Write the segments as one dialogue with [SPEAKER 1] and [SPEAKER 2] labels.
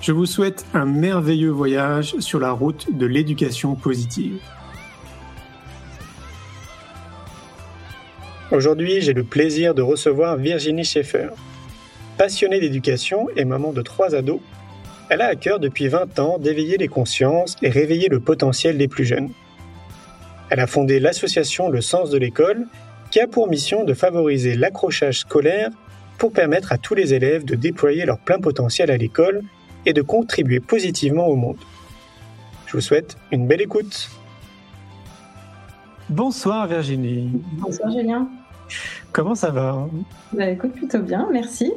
[SPEAKER 1] Je vous souhaite un merveilleux voyage sur la route de l'éducation positive. Aujourd'hui, j'ai le plaisir de recevoir Virginie Schaeffer. Passionnée d'éducation et maman de trois ados, elle a à cœur depuis 20 ans d'éveiller les consciences et réveiller le potentiel des plus jeunes. Elle a fondé l'association Le Sens de l'école, qui a pour mission de favoriser l'accrochage scolaire pour permettre à tous les élèves de déployer leur plein potentiel à l'école et de contribuer positivement au monde. Je vous souhaite une belle écoute. Bonsoir Virginie.
[SPEAKER 2] Bonsoir Julien.
[SPEAKER 1] Comment ça va?
[SPEAKER 2] Bah, Écoute, plutôt bien, merci.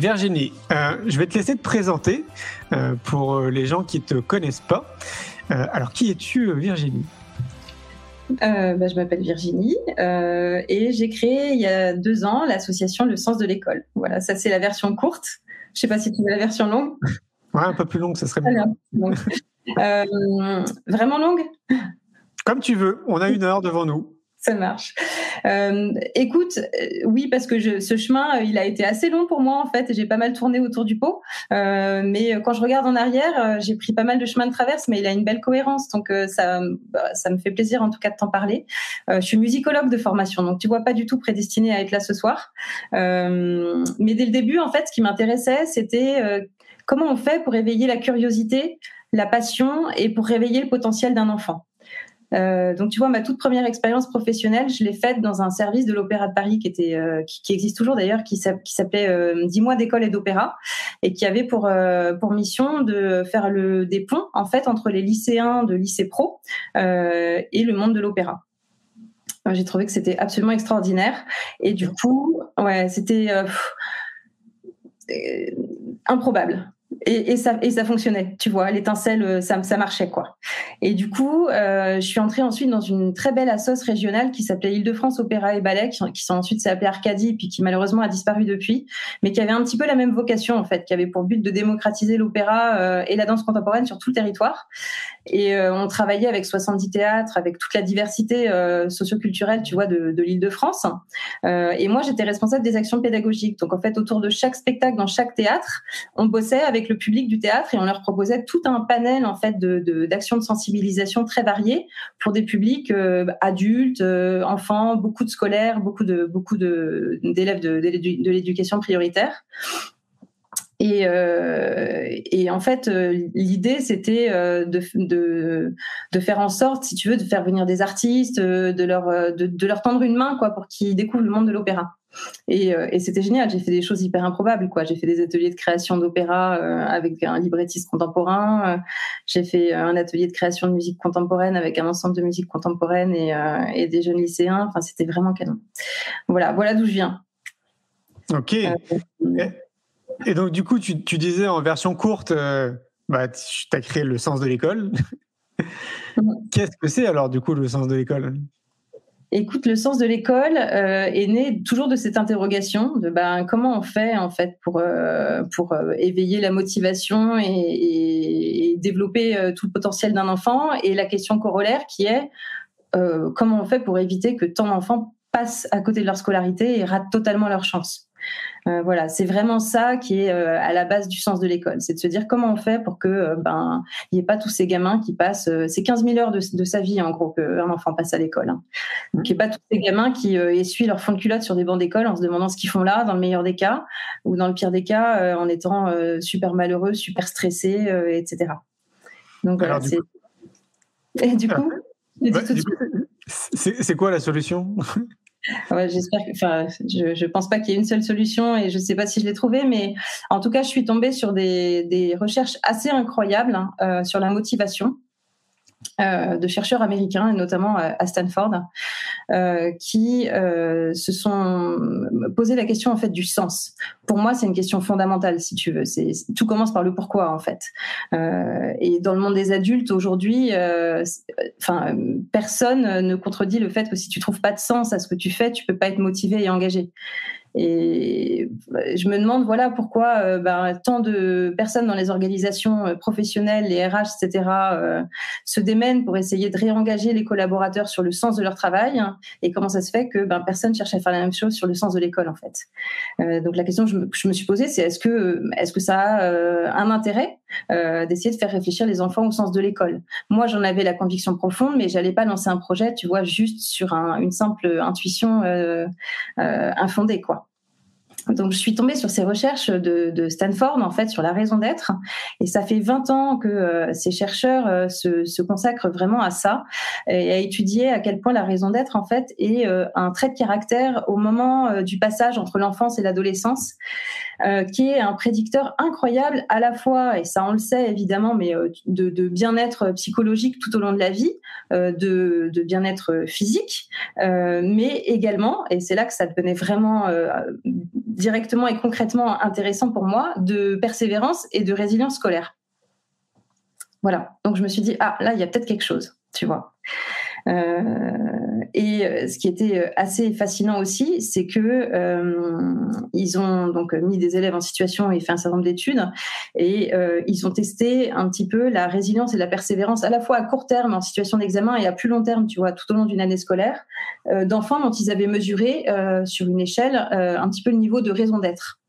[SPEAKER 1] Virginie, euh, je vais te laisser te présenter euh, pour euh, les gens qui ne te connaissent pas. alors, qui es-tu Virginie?
[SPEAKER 2] Bah, je m'appelle Virginie et j'ai créé il y a deux ans l'association Le Sens de l'école. Voilà, ça c'est la version courte. Je sais pas si tu veux la version longue.
[SPEAKER 1] Ouais, un peu plus longue, ça serait bien.
[SPEAKER 2] Euh, vraiment longue?
[SPEAKER 1] Comme tu veux, on a une heure devant nous.
[SPEAKER 2] Ça marche. Euh, écoute, euh, oui, parce que je, ce chemin, il a été assez long pour moi en fait, j'ai pas mal tourné autour du pot. Euh, mais quand je regarde en arrière, j'ai pris pas mal de chemins de traverse, mais il a une belle cohérence, donc ça, bah, ça me fait plaisir en tout cas de t'en parler. je suis musicologue de formation, donc tu vois pas du tout prédestinée à être là ce soir. mais dès le début, en fait, ce qui m'intéressait, c'était comment on fait pour éveiller la curiosité, la passion et pour réveiller le potentiel d'un enfant. Euh, donc tu vois, ma toute première expérience professionnelle, je l'ai faite dans un service de l'Opéra de Paris qui était, euh, qui, existe toujours d'ailleurs, qui s'appelait euh, 10 mois d'école et d'opéra, et qui avait pour euh, mission de faire des ponts en fait entre les lycéens de lycée pro et le monde de l'opéra. J'ai trouvé que c'était absolument extraordinaire, et du coup, ouais, c'était improbable et, ça, fonctionnait, tu vois, l'étincelle, euh, ça, marchait quoi. Et du coup, euh, je suis entrée ensuite dans une très belle assoce régionale qui s'appelait Île-de-France Opéra et Ballet, qui, qui ensuite s'appelée Arcadie, puis qui malheureusement a disparu depuis, mais qui avait un petit peu la même vocation en fait, qui avait pour but de démocratiser l'opéra euh, et la danse contemporaine sur tout le territoire. Et on travaillait avec 70 théâtres, avec toute la diversité socioculturelle, tu vois, de, de l'Île-de-France. et moi, j'étais responsable des actions pédagogiques. Donc en fait, autour de chaque spectacle dans chaque théâtre, on bossait avec le public du théâtre et on leur proposait tout un panel en fait d'actions de, sensibilisation très variées pour des publics euh, adultes, euh, enfants, beaucoup de scolaires, beaucoup de beaucoup d'élèves de, de l'éducation prioritaire. Et, euh, en fait, l'idée, c'était de, de, faire en sorte, si tu veux, de faire venir des artistes, de leur, de leur tendre une main, quoi, pour qu'ils découvrent le monde de l'opéra. Euh, et, c'était génial. J'ai fait des choses hyper improbables, quoi. J'ai fait des ateliers de création d'opéra euh, avec un librettiste contemporain. Euh, j'ai fait un atelier de création de musique contemporaine avec un ensemble de musique contemporaine et, des jeunes lycéens. Enfin, c'était vraiment canon. Voilà, voilà d'où je viens.
[SPEAKER 1] Ok. et donc, du coup, tu, disais en version courte, bah, tu as créé le sens de l'école. Qu'est-ce que c'est alors, du coup, le sens de l'école?
[SPEAKER 2] Écoute, le sens de l'école euh, est né toujours de cette interrogation de ben, comment on fait en fait pour euh, euh, éveiller la motivation et, développer tout le potentiel d'un enfant et la question corollaire qui est comment on fait pour éviter que tant d'enfants passent à côté de leur scolarité et ratent totalement leur chance? Euh, voilà, c'est vraiment ça qui est euh, à la base du sens de l'école, c'est de se dire comment on fait pour que euh, ben il n'y ait pas tous ces gamins qui passent, c'est 15 000 heures de, sa vie en gros qu'un enfant passe à l'école. Hein. Donc il n'y ait pas tous ces gamins qui essuient leur fond de culotte sur des bancs d'école en se demandant ce qu'ils font là, dans le meilleur des cas, ou dans le pire des cas en étant super malheureux, super stressés, etc. Donc voilà, c'est. Et du coup,
[SPEAKER 1] c'est quoi la solution?
[SPEAKER 2] J'espère que, enfin, je, je pense pas qu'il y ait une seule solution et je sais pas si je l'ai trouvée, mais en tout cas, je suis tombée sur des, des recherches assez incroyables hein, euh, sur la motivation. Euh, de chercheurs américains, notamment euh, à Stanford, qui euh, se sont posé la question en fait du sens. Pour moi, c'est une question fondamentale, si tu veux. Tout commence par le pourquoi en fait. Euh, et dans le monde des adultes aujourd'hui, enfin, personne ne contredit le fait que si tu trouves pas de sens à ce que tu fais, tu peux pas être motivé et engagé. Et je me demande, voilà, pourquoi euh, ben, tant de personnes dans les organisations euh, professionnelles, les RH, etc., euh, se démènent pour essayer de réengager les collaborateurs sur le sens de leur travail, hein, et comment ça se fait que ben, personne cherche à faire la même chose sur le sens de l'école, en fait. donc la question que je me, je me suis posée, c'est est-ce que, est-ce que ça a un intérêt d'essayer de faire réfléchir les enfants au sens de l'école? Moi, j'en avais la conviction profonde, mais j'allais pas lancer un projet, tu vois, juste sur un, une simple intuition infondée, quoi. Donc, je suis tombée sur ces recherches de, Stanford, en fait, sur la raison d'être. Et ça fait 20 ans que euh, ces chercheurs euh, se, consacrent vraiment à ça et à étudier à quel point la raison d'être, en fait, est euh, un trait de caractère au moment du passage entre l'enfance et l'adolescence, qui est un prédicteur incroyable à la fois, et ça on le sait évidemment, mais de, bien-être psychologique tout au long de la vie, de, de bien-être physique, mais également, et c'est là que ça devenait vraiment directement et concrètement intéressant pour moi de persévérance et de résilience scolaire. Voilà. Donc je me suis dit ah là il y a peut-être quelque chose, tu vois. Euh, et euh, ce qui était euh, assez fascinant aussi, c'est que euh, ils ont donc mis des élèves en situation et fait un certain nombre d'études, et ils ont testé un petit peu la résilience et la persévérance à la fois à court terme en situation d'examen et à plus long terme, tu vois, tout au long d'une année scolaire, d'enfants dont ils avaient mesuré sur une échelle un petit peu le niveau de raison d'être.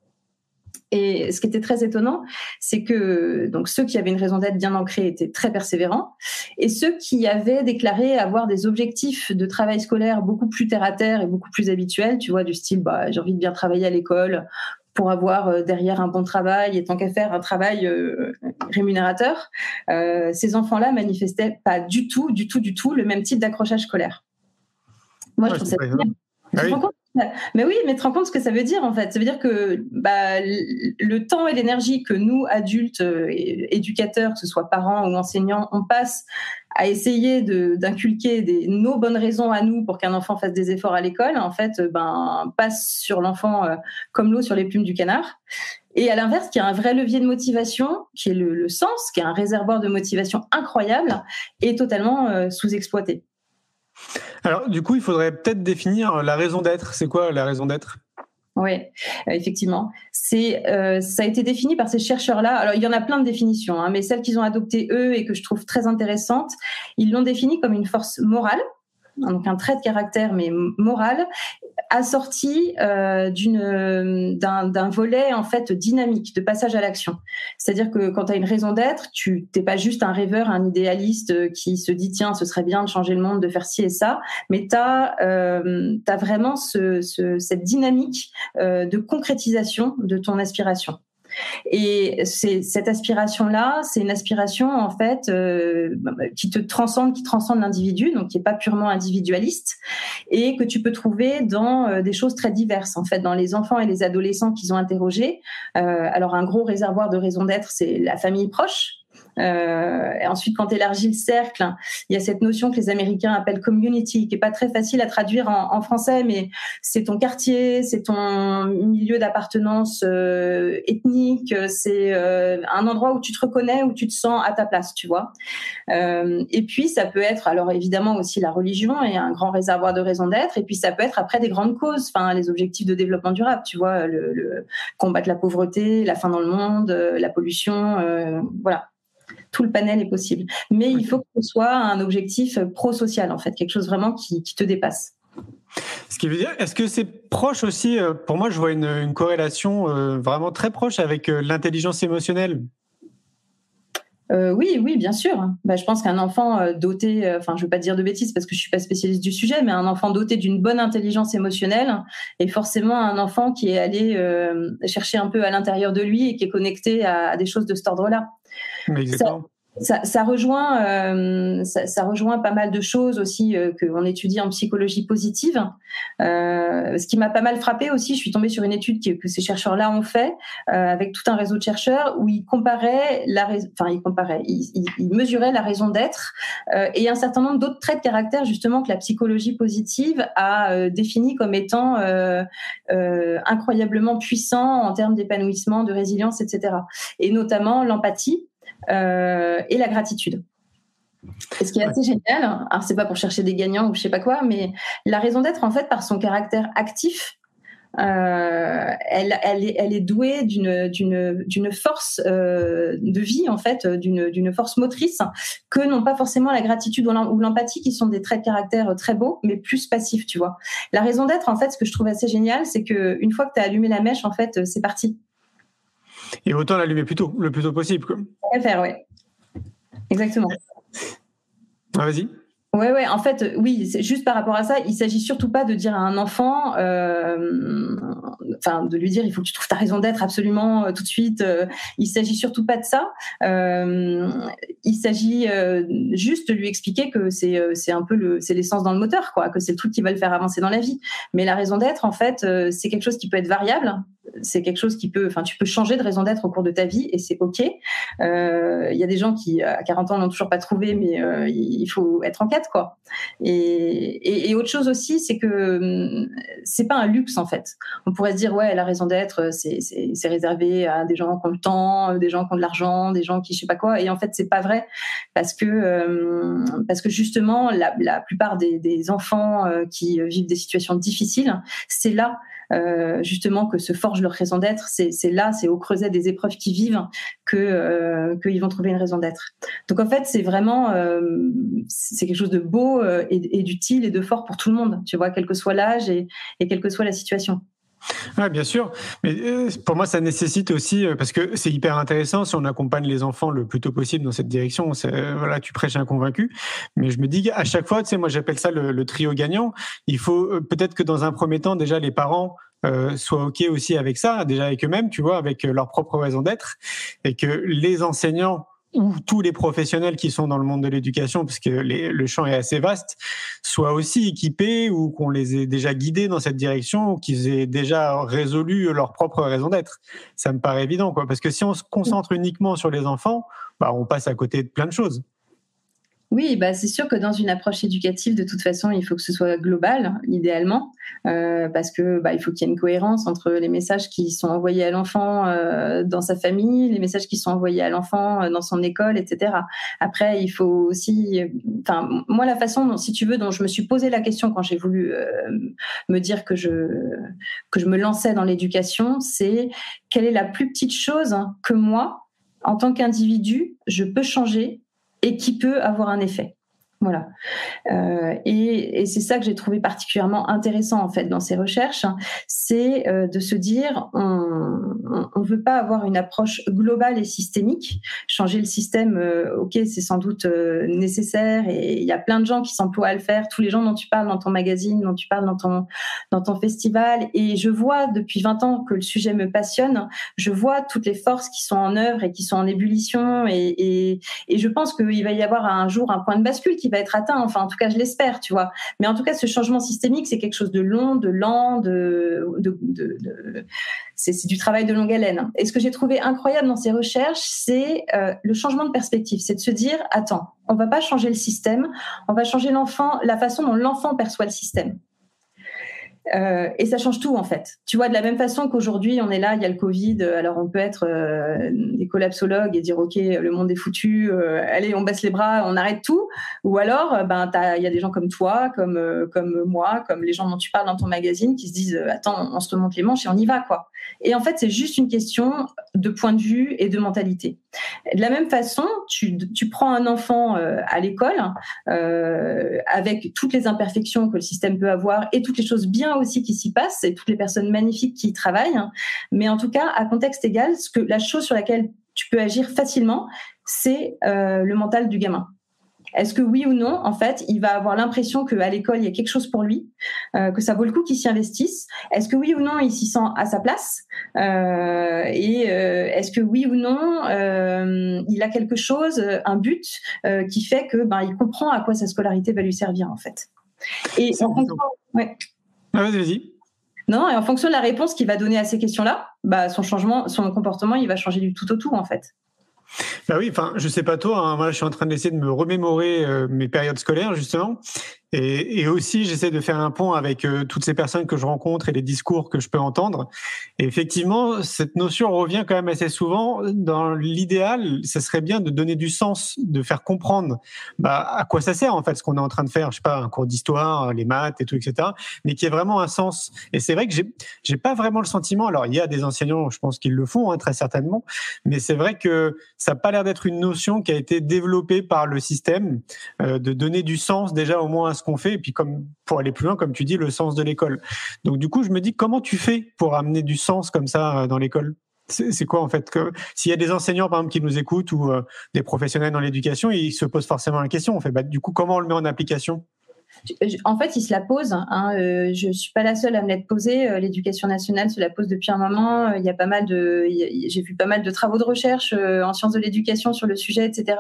[SPEAKER 2] Et ce qui était très étonnant, c'est que donc ceux qui avaient une raison d'être bien ancrée étaient très persévérants, et ceux qui avaient déclaré avoir des objectifs de travail scolaire beaucoup plus terre à terre et beaucoup plus habituels, tu vois, du style bah, j'ai envie de bien travailler à l'école pour avoir euh, derrière un bon travail et tant qu'à faire un travail euh, rémunérateur, euh, ces enfants-là manifestaient pas du tout, du tout, du tout le même type d'accrochage scolaire. Moi, je trouve ça. Mais oui, mais te rends compte ce que ça veut dire en fait. Ça veut dire que bah, le temps et l'énergie que nous, adultes, euh, éducateurs, que ce soit parents ou enseignants, on passe à essayer d'inculquer nos bonnes raisons à nous pour qu'un enfant fasse des efforts à l'école, en fait, ben, passe sur l'enfant euh, comme l'eau sur les plumes du canard. Et à l'inverse, qui a un vrai levier de motivation, qui est le, sens, qui est un réservoir de motivation incroyable, est totalement euh, sous-exploité.
[SPEAKER 1] Alors, du coup, il faudrait peut-être définir la raison d'être. C'est quoi la raison d'être?
[SPEAKER 2] Oui, euh, effectivement. C'est, euh, ça a été défini par ces chercheurs-là. Alors, il y en a plein de définitions, hein, mais celles qu'ils ont adoptées eux et que je trouve très intéressantes, ils l'ont défini comme une force morale, donc un trait de caractère mais moral, assorti euh, d'une d'un volet en fait dynamique de passage à l'action. C'est-à-dire que quand tu as une raison d'être, tu t'es pas juste un rêveur, un idéaliste qui se dit tiens ce serait bien de changer le monde, de faire ci et ça, mais tu as, euh, vraiment ce, ce, cette dynamique euh, de concrétisation de ton aspiration. Et cette aspiration-là, c'est une aspiration en fait euh, qui te transcende, qui transcende l'individu, donc qui est pas purement individualiste, et que tu peux trouver dans euh, des choses très diverses. En fait, dans les enfants et les adolescents qu'ils ont interrogés. Euh, alors un gros réservoir de raison d'être, c'est la famille proche. Euh, et ensuite, quand élargis le cercle, il y a cette notion que les Américains appellent community, qui est pas très facile à traduire en, en français, mais c'est ton quartier, c'est ton milieu d'appartenance euh, ethnique, c'est euh, un endroit où tu te reconnais, où tu te sens à ta place, tu vois. Euh, et puis, ça peut être, alors évidemment aussi la religion est un grand réservoir de raison d'être, et puis ça peut être après des grandes causes, enfin les objectifs de développement durable, tu vois, le, le combattre la pauvreté, la faim dans le monde, la pollution, voilà tout le panel est possible. Mais il faut que ce soit un objectif pro-social, en fait, quelque chose vraiment qui, te dépasse.
[SPEAKER 1] Ce qui veut dire, est-ce que c'est proche aussi, euh, pour moi, je vois une, corrélation euh, vraiment très proche avec euh, l'intelligence émotionnelle?
[SPEAKER 2] Oui, oui, bien sûr. Bah, je pense qu'un enfant doté, enfin, je ne veux pas dire de bêtises parce que je suis pas spécialiste du sujet, mais un enfant doté d'une bonne intelligence émotionnelle est forcément un enfant qui est allé chercher un peu à l'intérieur de lui et qui est connecté à, des choses de cet ordre-là.
[SPEAKER 1] Exactement
[SPEAKER 2] ça, rejoint, euh, ça, rejoint pas mal de choses aussi euh, qu'on étudie en psychologie positive. Euh, ce qui m'a pas mal frappé aussi, je suis tombée sur une étude que, ces chercheurs-là ont fait avec tout un réseau de chercheurs où ils comparaient la, enfin ils comparaient, ils, mesuraient la raison d'être et un certain nombre d'autres traits de caractère justement que la psychologie positive a défini comme étant incroyablement puissants en termes d'épanouissement, de résilience, etc. Et notamment l'empathie euh, et la gratitude. Ce qui est assez génial, alors c'est pas pour chercher des gagnants ou je sais pas quoi, mais la raison d'être en fait par son caractère actif, euh, elle, est, douée d'une d'une force euh, de vie en fait, d'une force motrice que n'ont pas forcément la gratitude ou l'empathie qui sont des traits de caractère très beaux, mais plus passifs, tu vois. La raison d'être en fait, ce que je trouve assez génial, c'est que une fois que tu as allumé la mèche, en fait, c'est parti.
[SPEAKER 1] Et autant l'allumer plus tôt, le plus tôt possible. Quoi.
[SPEAKER 2] faire, oui. Exactement.
[SPEAKER 1] Ah, vas-y.
[SPEAKER 2] Ouais, ouais. En fait, oui, c'est juste par rapport à ça, il s'agit surtout pas de dire à un enfant, euh, enfin, de lui dire, il faut que tu trouves ta raison d'être absolument euh, tout de suite. Euh, il s'agit surtout pas de ça. il s'agit juste de lui expliquer que c'est c'est un peu le c'est l'essence dans le moteur, quoi, que c'est le truc qui va le faire avancer dans la vie. Mais la raison d'être, en fait, c'est quelque chose qui peut être variable c'est quelque chose qui peut, enfin, tu peux changer de raison d'être au cours de ta vie et c'est ok. Euh, il y a des gens qui à 40 ans n'ont toujours pas trouvé, mais euh, il faut être en quête, quoi. Et, et, autre chose aussi, c'est que hum, c'est pas un luxe en fait. On pourrait se dire ouais, la raison d'être, c'est réservé à des gens qui ont le temps, des gens qui ont de l'argent, des gens qui je sais pas quoi. Et en fait, c'est pas vrai parce que hum, parce que justement, la, la plupart des, des enfants euh, qui vivent des situations difficiles, c'est là justement que se forge leur raison d'être. C'est là, c'est au creuset des épreuves qu'ils vivent que euh, qu'ils vont trouver une raison d'être. Donc en fait, c'est vraiment euh, c'est quelque chose de beau et, d'utile et de fort pour tout le monde. Tu vois, quel que soit l'âge et, et quelle que soit la situation.
[SPEAKER 1] Oui, bien sûr. Mais pour moi, ça nécessite aussi, parce que c'est hyper intéressant si on accompagne les enfants le plus tôt possible dans cette direction. Voilà, tu prêches un convaincu. Mais je me dis à chaque fois, tu sais, moi j'appelle ça le, trio gagnant. Il faut peut-être que dans un premier temps, déjà les parents euh, soient OK aussi avec ça, déjà avec eux-mêmes, tu vois, avec euh, leur propre raison d'être, et que les enseignants ou tous les professionnels qui sont dans le monde de l'éducation, puisque le champ est assez vaste, soient aussi équipés ou qu'on les ait déjà guidés dans cette direction ou qu'ils aient déjà résolu leur propre raison d'être. Ça me paraît évident, quoi. Parce que si on se concentre uniquement sur les enfants, bah, on passe à côté de plein de choses.
[SPEAKER 2] Oui, bah c'est sûr que dans une approche éducative, de toute façon, il faut que ce soit global, idéalement, euh, parce que bah, il faut qu'il y ait une cohérence entre les messages qui sont envoyés à l'enfant euh, dans sa famille, les messages qui sont envoyés à l'enfant euh, dans son école, etc. Après, il faut aussi, enfin, moi, la façon, dont, si tu veux, dont je me suis posé la question quand j'ai voulu me dire que je que je me lançais dans l'éducation, c'est quelle est la plus petite chose que moi, en tant qu'individu, je peux changer et qui peut avoir un effet. Voilà. Euh, et, c'est ça que j'ai trouvé particulièrement intéressant en fait dans ces recherches, c'est euh, de se dire on ne veut pas avoir une approche globale et systémique. Changer le système, euh, ok, c'est sans doute nécessaire et il y a plein de gens qui s'emploient à le faire. Tous les gens dont tu parles dans ton magazine, dont tu parles dans ton dans ton festival, et je vois depuis 20 ans que le sujet me passionne. Je vois toutes les forces qui sont en œuvre et qui sont en ébullition, et, et, et je pense qu'il va y avoir un jour un point de bascule qui être atteint. Enfin, en tout cas, je l'espère, tu vois. Mais en tout cas, ce changement systémique, c'est quelque chose de long, de lent, de, c'est du travail de longue haleine. Et ce que j'ai trouvé incroyable dans ces recherches, c'est euh, le changement de perspective. C'est de se dire, attends, on va pas changer le système, on va changer l'enfant, la façon dont l'enfant perçoit le système. Euh, et ça change tout en fait. Tu vois, de la même façon qu'aujourd'hui on est là, il y a le Covid, euh, alors on peut être euh, des collapsologues et dire ok, le monde est foutu, allez on baisse les bras, on arrête tout. Ou alors, ben il y a des gens comme toi, comme comme moi, comme les gens dont tu parles dans ton magazine, qui se disent attends, on se remonte les manches et on y va quoi. Et en fait, c'est juste une question de point de vue et de mentalité. De la même façon, tu, tu prends un enfant à l'école avec toutes les imperfections que le système peut avoir et toutes les choses bien aussi qui s'y passe et toutes les personnes magnifiques qui y travaillent. Mais en tout cas, à contexte égal, ce que la chose sur laquelle tu peux agir facilement, c'est euh, le mental du gamin. Est-ce que oui ou non, en fait, il va avoir l'impression qu'à l'école, il y a quelque chose pour lui, euh, que ça vaut le coup qu'il s'y investisse? Est-ce que oui ou non, il s'y sent à sa place? Euh, Et euh, est-ce que oui ou non, euh, il a quelque chose, un but euh, qui fait que ben, il comprend à quoi sa scolarité va lui servir, en fait? Et en fonction, ouais.
[SPEAKER 1] Ah, vas-y, vas-y.
[SPEAKER 2] Non, et en fonction de la réponse qu'il va donner à ces questions-là, bah, son changement, son comportement, il va changer du tout au tout, en fait.
[SPEAKER 1] Bah oui, enfin, je sais pas toi, hein, moi je suis en train d'essayer de me remémorer euh, mes périodes scolaires justement, et, aussi j'essaie de faire un pont avec euh, toutes ces personnes que je rencontre et les discours que je peux entendre. Et effectivement, cette notion revient quand même assez souvent. Dans l'idéal, ce serait bien de donner du sens, de faire comprendre bah, à quoi ça sert en fait ce qu'on est en train de faire. Je sais pas, un cours d'histoire, les maths et tout, etc. Mais qui ait vraiment un sens. Et c'est vrai que j'ai j'ai pas vraiment le sentiment. Alors il y a des enseignants, je pense qu'ils le font hein, très certainement, mais c'est vrai que ça n'a pas l'air d'être une notion qui a été développée par le système, euh, de donner du sens déjà au moins à ce qu'on fait, et puis comme pour aller plus loin, comme tu dis, le sens de l'école. Donc du coup, je me dis comment tu fais pour amener du sens comme ça euh, dans l'école? C'est quoi en fait? Que s'il y a des enseignants par exemple qui nous écoutent ou euh, des professionnels dans l'éducation, ils se posent forcément la question. On fait bah, du coup comment on le met en application?
[SPEAKER 2] En fait, il se la pose. Hein, euh, je suis pas la seule à me l'être posée. Euh, L'éducation nationale se la pose depuis un moment. Euh, Il y a pas mal de, j'ai vu pas mal de travaux de recherche euh, en sciences de l'éducation sur le sujet, etc.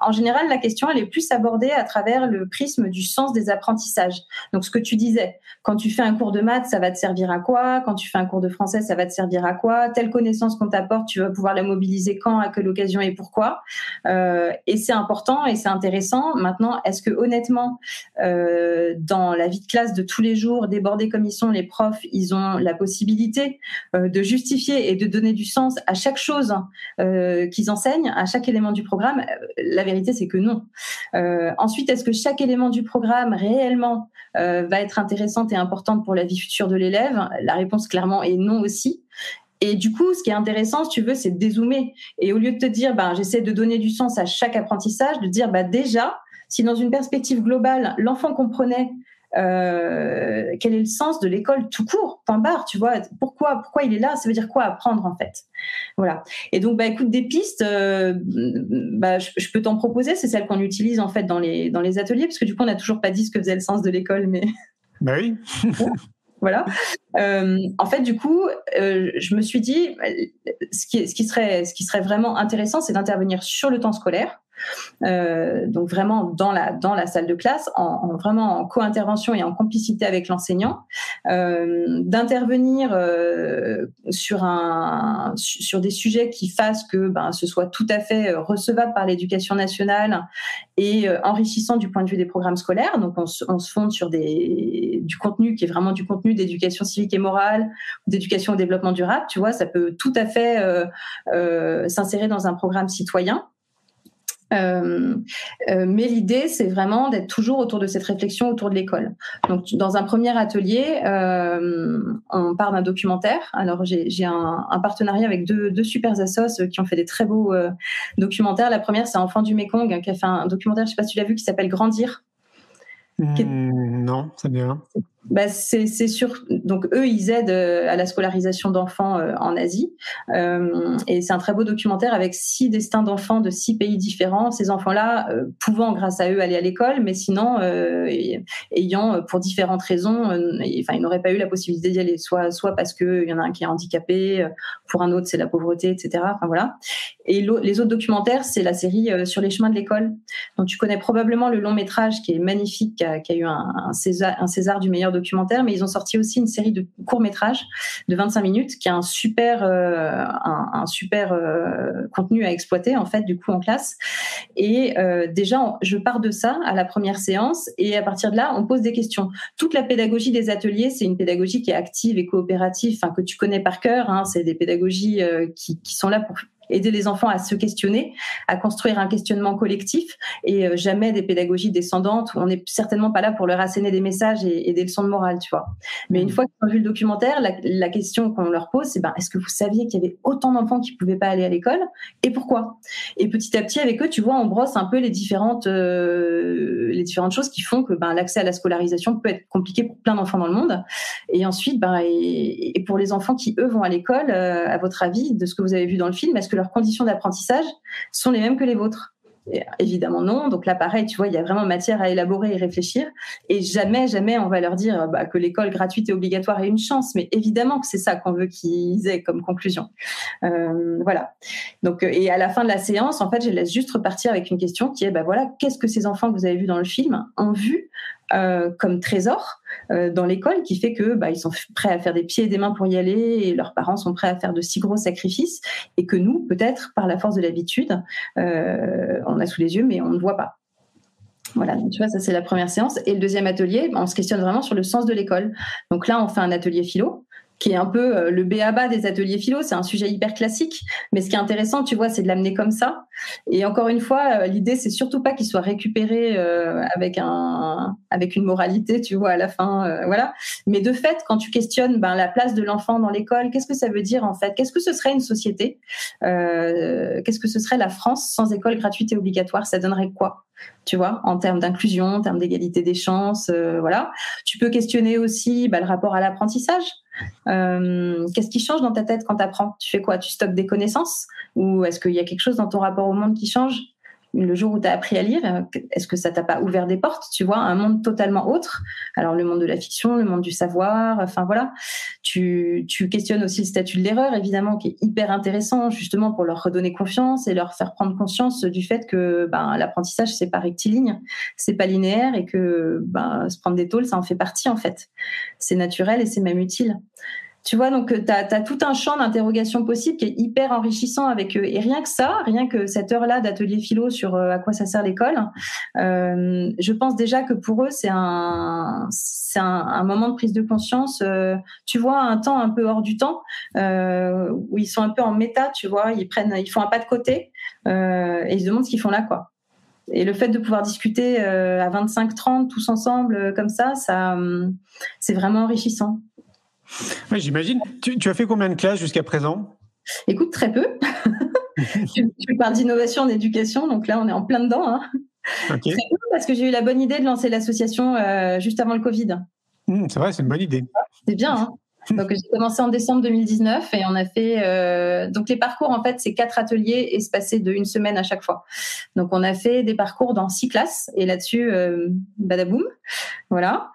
[SPEAKER 2] En général, la question elle est plus abordée à travers le prisme du sens des apprentissages. Donc, ce que tu disais, quand tu fais un cours de maths, ça va te servir à quoi? Quand tu fais un cours de français, ça va te servir à quoi? Telle connaissance qu'on t'apporte, tu vas pouvoir la mobiliser quand, à quelle occasion et pourquoi? Euh, Et c'est important et c'est intéressant. Maintenant, est-ce que honnêtement euh, dans la vie de classe de tous les jours, débordés comme ils sont, les profs, ils ont la possibilité euh, de justifier et de donner du sens à chaque chose euh, qu'ils enseignent, à chaque élément du programme. Euh, La vérité, c'est que non. Euh, ensuite, est-ce que chaque élément du programme réellement euh, va être intéressante et importante pour la vie future de l'élève? La réponse clairement est non aussi. Et du coup, ce qui est intéressant, si tu veux, c'est de dézoomer. Et au lieu de te dire, ben, j'essaie de donner du sens à chaque apprentissage, de dire, bah, déjà, si dans une perspective globale, l'enfant comprenait euh, quel est le sens de l'école tout court, point barre, tu vois, pourquoi, pourquoi il est là, ça veut dire quoi apprendre en fait? Voilà. Et donc, bah, écoute, des pistes, euh, bah, je, je peux t'en proposer, c'est celle qu'on utilise en fait dans les, dans les ateliers, parce que du coup, on n'a toujours pas dit ce que faisait le sens de l'école, mais
[SPEAKER 1] Bah oui.
[SPEAKER 2] voilà. Euh, en fait, du coup, euh, je me suis dit, ce qui, ce qui serait, ce qui serait vraiment intéressant, c'est d'intervenir sur le temps scolaire. Euh, donc vraiment dans la dans la salle de classe, en, en vraiment en co-intervention et en complicité avec l'enseignant, euh, d'intervenir euh, sur un sur des sujets qui fassent que ben ce soit tout à fait euh, recevable par l'éducation nationale et euh, enrichissant du point de vue des programmes scolaires. Donc on, on se fonde sur des du contenu qui est vraiment du contenu d'éducation civique et morale, d'éducation au développement durable. Tu vois, ça peut tout à fait euh, s'insérer dans un programme citoyen. Euh, euh, mais l'idée, c'est vraiment d'être toujours autour de cette réflexion autour de l'école. Donc, dans un premier atelier, euh, on part d'un documentaire. Alors, j'ai un, un partenariat avec deux, deux super assos qui ont fait des très beaux documentaires. La première, c'est Enfant du Mékong, hein, qui a fait un documentaire, je sais pas si tu l'as vu, qui s'appelle Grandir.
[SPEAKER 1] Hmm, non, ça me dit rien.
[SPEAKER 2] Bah, c'est sûr. Donc eux, ils aident euh, à la scolarisation d'enfants euh, en Asie, Euh, et c'est un très beau documentaire avec six destins d'enfants de six pays différents. Ces enfants-là pouvant, grâce à eux, aller à l'école, mais sinon ayant, pour différentes raisons, enfin, ils n'auraient pas eu la possibilité d'y aller, soit soit parce que il y en a un qui est handicapé, pour un autre c'est la pauvreté, etc. Enfin voilà. Et les autres documentaires, c'est la série sur les chemins de l'école. Donc tu connais probablement le long métrage qui est magnifique, qui a, eu un César, un César du meilleur documentaire, mais ils ont sorti aussi une série de courts métrages de 25 minutes qui a un super, euh, un, super euh, contenu à exploiter en fait du coup en classe. Et euh, déjà, je pars de ça à la première séance et à partir de là, on pose des questions. Toute la pédagogie des ateliers, c'est une pédagogie qui est active et coopérative, enfin que tu connais par cœur. Hein, c'est des pédagogies qui, qui sont là pour aider les enfants à se questionner, à construire un questionnement collectif et euh, jamais des pédagogies descendantes où on n'est certainement pas là pour leur asséner des messages et, et des leçons de morale, tu vois. Mais une fois qu'ils ont vu le documentaire, la, la question qu'on leur pose, c'est ben, est-ce que vous saviez qu'il y avait autant d'enfants qui pouvaient pas aller à l'école et pourquoi? Et petit à petit, avec eux, tu vois, on brosse un peu les différentes, euh, les différentes choses qui font que ben, l'accès à la scolarisation peut être compliqué pour plein d'enfants dans le monde. Et ensuite, ben, et, et pour les enfants qui, eux, vont à l'école, euh, à votre avis, de ce que vous avez vu dans le film, est-ce que leurs conditions d'apprentissage sont les mêmes que les vôtres Évidemment non. Donc là, pareil, tu vois, il y a vraiment matière à élaborer et réfléchir. Et jamais, jamais, on va leur dire bah, que l'école gratuite et obligatoire est une chance. Mais évidemment que c'est ça qu'on veut qu'ils aient comme conclusion. Euh, voilà. Donc, et à la fin de la séance, en fait, je laisse juste repartir avec une question qui est, bah voilà, qu'est-ce que ces enfants que vous avez vus dans le film ont vu euh, comme trésor euh, dans l'école qui fait que bah, ils sont prêts à faire des pieds et des mains pour y aller et leurs parents sont prêts à faire de si gros sacrifices et que nous peut-être par la force de l'habitude euh, on a sous les yeux mais on ne voit pas voilà, donc tu vois, ça c'est la première séance. Et le deuxième atelier, on se questionne vraiment sur le sens de l'école. Donc là, on fait un atelier philo qui est un peu euh, le béaba des ateliers philo. C'est un sujet hyper classique, mais ce qui est intéressant, tu vois, c'est de l'amener comme ça. Et encore une fois, euh, l'idée, c'est surtout pas qu'il soit récupéré euh, avec un, avec une moralité, tu vois, à la fin, voilà. Mais de fait, quand tu questionnes ben, la place de l'enfant dans l'école, qu'est-ce que ça veut dire en fait? Qu'est-ce que ce serait une société? Qu'est-ce que ce serait la France sans école gratuite et obligatoire? Ça donnerait quoi? Tu vois, en termes d'inclusion, en termes d'égalité des chances, voilà. Tu peux questionner aussi bah, le rapport à l'apprentissage. Euh, qu'est-ce qui change dans ta tête quand tu apprends Tu fais quoi? Tu stockes des connaissances? Ou est-ce qu'il y a quelque chose dans ton rapport au monde qui change? Le jour où tu as appris à lire, est-ce que ça t'a pas ouvert des portes, tu vois, un monde totalement autre? Alors le monde de la fiction, le monde du savoir, enfin voilà. Tu, tu questionnes aussi le statut de l'erreur, évidemment, qui est hyper intéressant, justement pour leur redonner confiance et leur faire prendre conscience du fait que ben, l'apprentissage c'est pas rectiligne, c'est pas linéaire et que ben, se prendre des tôles, ça en fait partie en fait. C'est naturel et c'est même utile. Tu vois, donc tu as, tout un champ d'interrogation possible qui est hyper enrichissant avec eux. Et rien que ça, rien que cette heure-là d'atelier philo sur euh, à quoi ça sert l'école, euh, je pense déjà que pour eux, c'est un, c'est un, moment de prise de conscience. Euh, tu vois, un temps un peu hors du temps, où ils sont un peu en méta, tu vois, ils prennent, ils font un pas de côté et ils se demandent ce qu'ils font là, quoi. Et le fait de pouvoir discuter à 25-30 tous ensemble comme ça, ça, c'est vraiment enrichissant.
[SPEAKER 1] Oui, j'imagine. Tu, as fait combien de classes jusqu'à présent?
[SPEAKER 2] Écoute, très peu. tu, parles d'innovation en éducation, donc là, on est en plein dedans. Hein. Très peu parce que j'ai eu la bonne idée de lancer l'association euh, juste avant le Covid.
[SPEAKER 1] Mmh, c'est vrai, c'est une bonne idée.
[SPEAKER 2] C'est bien. Hein donc j'ai commencé en décembre 2019 et on a fait euh, donc les parcours en fait c'est quatre ateliers espacés de une semaine à chaque fois. Donc on a fait des parcours dans six classes et là-dessus euh, badaboum voilà.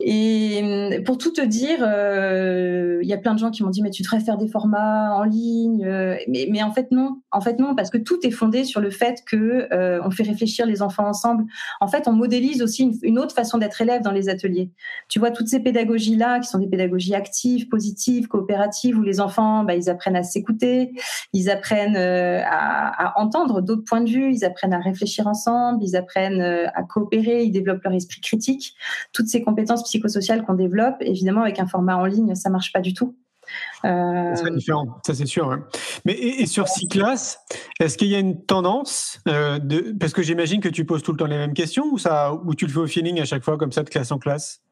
[SPEAKER 2] Et euh, pour tout te dire, euh, il y a plein de gens qui m'ont dit mais tu devrais faire des formats en ligne, euh, mais, en fait non, en fait non parce que tout est fondé sur le fait que on fait réfléchir les enfants ensemble. En fait, on modélise aussi une, autre façon d'être élève dans les ateliers. Tu vois toutes ces pédagogies là qui sont des pédagogies actives, positives, coopératives où les enfants bah, ils apprennent à s'écouter, ils apprennent à entendre d'autres points de vue, ils apprennent à réfléchir ensemble, ils apprennent à coopérer, ils développent leur esprit critique. Toutes ces compétences psychosocial qu'on développe, évidemment, avec un format en ligne, ça marche pas du tout.
[SPEAKER 1] Euh... C'est différent, ça c'est sûr. Mais et, sur six classes, est-ce qu'il y a une tendance euh, de, Parce que j'imagine que tu poses tout le temps les mêmes questions ou, ça, ou tu le fais au feeling à chaque fois comme ça de classe en classe?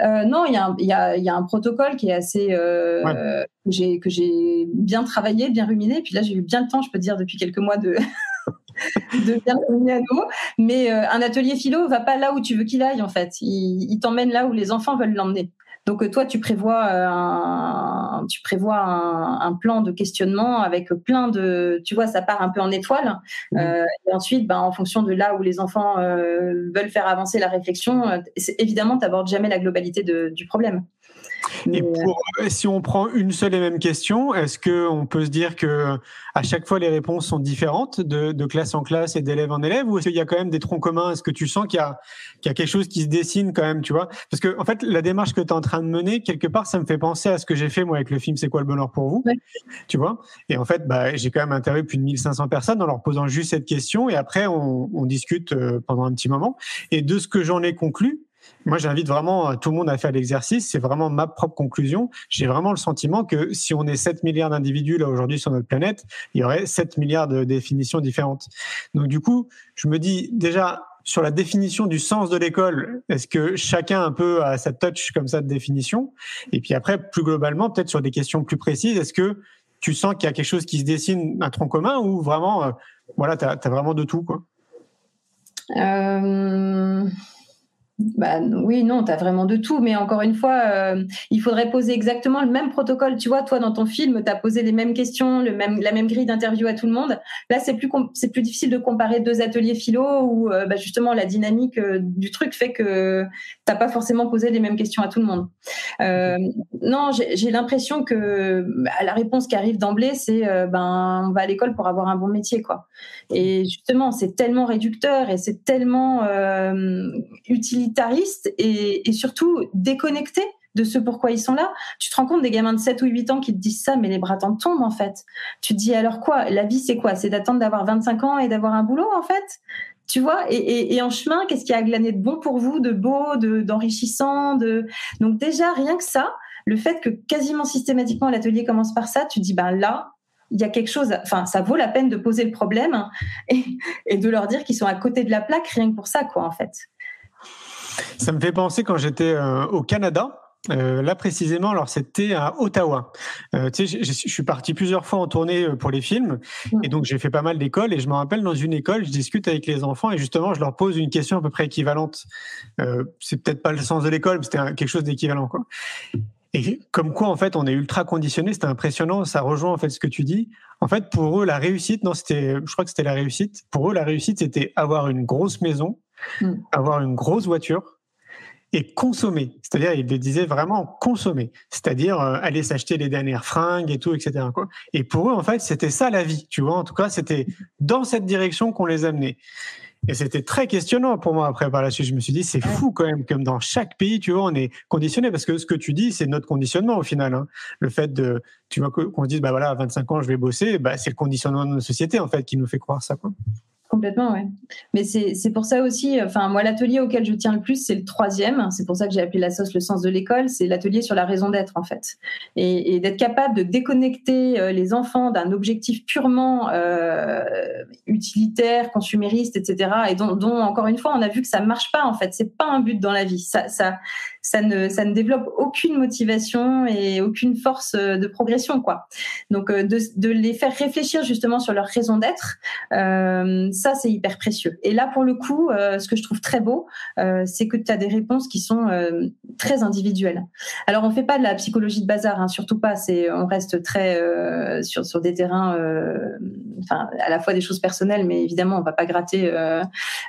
[SPEAKER 2] Euh, non, il y, a un protocole qui est assez euh, que j'ai bien travaillé, bien ruminé. Puis là, j'ai eu bien le temps, je peux dire, depuis quelques mois de de. Mais euh, un atelier philo va pas là où tu veux qu'il aille en fait. Il, t'emmène là où les enfants veulent l'emmener. Donc euh, toi, tu prévois euh, un, tu prévois un, plan de questionnement avec plein de, tu vois, ça part un peu en étoile. Mmh. et ensuite, ben, en fonction de là où les enfants veulent faire avancer la réflexion, évidemment, tu n'abordes jamais la globalité du problème.
[SPEAKER 1] Et pour, euh, si on prend une seule et même question, est-ce qu'on peut se dire que à chaque fois les réponses sont différentes de, classe en classe et d'élève en élève, ou est-ce qu'il y a quand même des troncs communs? Est-ce que tu sens qu'il y, a, quelque chose qui se dessine quand même, tu vois? Parce que en fait, la démarche que tu es en train de mener, quelque part, ça me fait penser à ce que j'ai fait moi avec le film C'est quoi le bonheur pour vous? Tu vois? Et en fait, bah, j'ai quand même interviewé plus de 1500 personnes en leur posant juste cette question, et après on, on discute euh, pendant un petit moment. Et de ce que j'en ai conclu, moi, j'invite vraiment euh, tout le monde à faire l'exercice. C'est vraiment ma propre conclusion. J'ai vraiment le sentiment que si on est 7 milliards d'individus là aujourd'hui sur notre planète, il y aurait 7 milliards de définitions différentes. Donc du coup, je me dis déjà sur la définition du sens de l'école, est-ce que chacun un peu a sa touch comme ça de définition? Et puis après, plus globalement, peut-être sur des questions plus précises, est-ce que tu sens qu'il y a quelque chose qui se dessine, un tronc commun, ou vraiment, euh, voilà, tu as, as, vraiment de tout quoi?
[SPEAKER 2] Euh bah, oui, non, tu as vraiment de tout. Mais encore une fois, euh, il faudrait poser exactement le même protocole. Tu vois, toi, dans ton film, tu as posé les mêmes questions, la même grille d'interview à tout le monde. Là, c'est plus, difficile de comparer deux ateliers philo où euh, bah, justement la dynamique euh, du truc fait que tu pas forcément posé les mêmes questions à tout le monde. non, j'ai l'impression que bah, la réponse qui arrive d'emblée, c'est ben, on va à l'école pour avoir un bon métier. quoi. Et justement, c'est tellement réducteur et c'est tellement utile et, surtout déconnectés de ce pourquoi ils sont là. Tu te rends compte des gamins de 7 ou 8 ans qui te disent ça, mais les bras t'en tombent en fait. Tu te dis alors quoi La vie c'est quoi? C'est d'attendre d'avoir 25 ans et d'avoir un boulot en fait? Tu vois, et, en chemin, qu'est-ce qui a glané de bon pour vous, de beau, d'enrichissant, de... donc déjà rien que ça, le fait que quasiment systématiquement l'atelier commence par ça, tu dis ben là, il y a quelque chose, enfin, ça vaut la peine de poser le problème et, et de leur dire qu'ils sont à côté de la plaque, rien que pour ça, quoi, en fait.
[SPEAKER 1] Ça me fait penser quand j'étais euh, au Canada. Euh, là précisément, alors c'était à Ottawa. Euh, tu sais, je, suis parti plusieurs fois en tournée pour les films, et donc j'ai fait pas mal d'écoles. Et je me rappelle dans une école, je discute avec les enfants et justement je leur pose une question à peu près équivalente. c'est peut-être pas le sens de l'école, mais c'était quelque chose d'équivalent, quoi. Et comme quoi, en fait, on est ultra conditionné. C'était impressionnant. Ça rejoint en fait ce que tu dis. En fait, pour eux, la réussite, non, c'était, je crois que c'était la réussite. Pour eux, la réussite, c'était avoir une grosse maison, mm. avoir une grosse voiture et consommer. C'est-à-dire, il le disait vraiment consommer. C'est-à-dire euh, aller s'acheter les dernières fringues et tout, etc. Quoi. Et pour eux, en fait, c'était ça la vie. Tu vois, en tout cas, c'était dans cette direction qu'on les amenait. Et c'était très questionnant pour moi après par la suite. Je me suis dit, c'est fou quand même, comme dans chaque pays, tu vois, on est conditionné parce que ce que tu dis, c'est notre conditionnement au final. Hein. Le fait de, tu vois, qu'on se dise, bah voilà, à 25 ans, je vais bosser, bah, c'est le conditionnement de notre société en fait qui nous fait croire ça. Quoi.
[SPEAKER 2] Complètement, ouais. Mais c'est pour ça aussi, enfin, moi, l'atelier auquel je tiens le plus, c'est le troisième. C'est pour ça que j'ai appelé la sauce le sens de l'école. C'est l'atelier sur la raison d'être, en fait. Et, d'être capable de déconnecter euh, les enfants d'un objectif purement euh, utilitaire, consumériste, etc. Et dont, dont, encore une fois, on a vu que ça marche pas, en fait. C'est pas un but dans la vie. Ça, ça, ça ne, ça ne développe aucune motivation et aucune force euh, de progression, quoi. Donc, de, de les faire réfléchir justement sur leur raison d'être, euh, ça, c'est hyper précieux. Et là, pour le coup, euh, ce que je trouve très beau, euh, c'est que tu as des réponses qui sont euh, très individuelles. Alors, on fait pas de la psychologie de bazar, hein, surtout pas. C'est, on reste très sur, sur des terrains, enfin, à la fois des choses personnelles, mais évidemment, on va pas gratter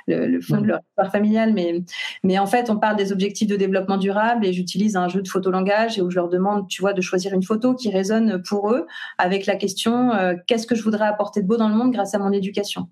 [SPEAKER 2] le, fond de leur histoire familiale. Mais, mais en fait, on parle des objectifs de développement durable et j'utilise un jeu de photolangage et où je leur demande, tu vois, de choisir une photo qui résonne pour eux avec la question qu'est-ce que je voudrais apporter de beau dans le monde grâce à mon éducation?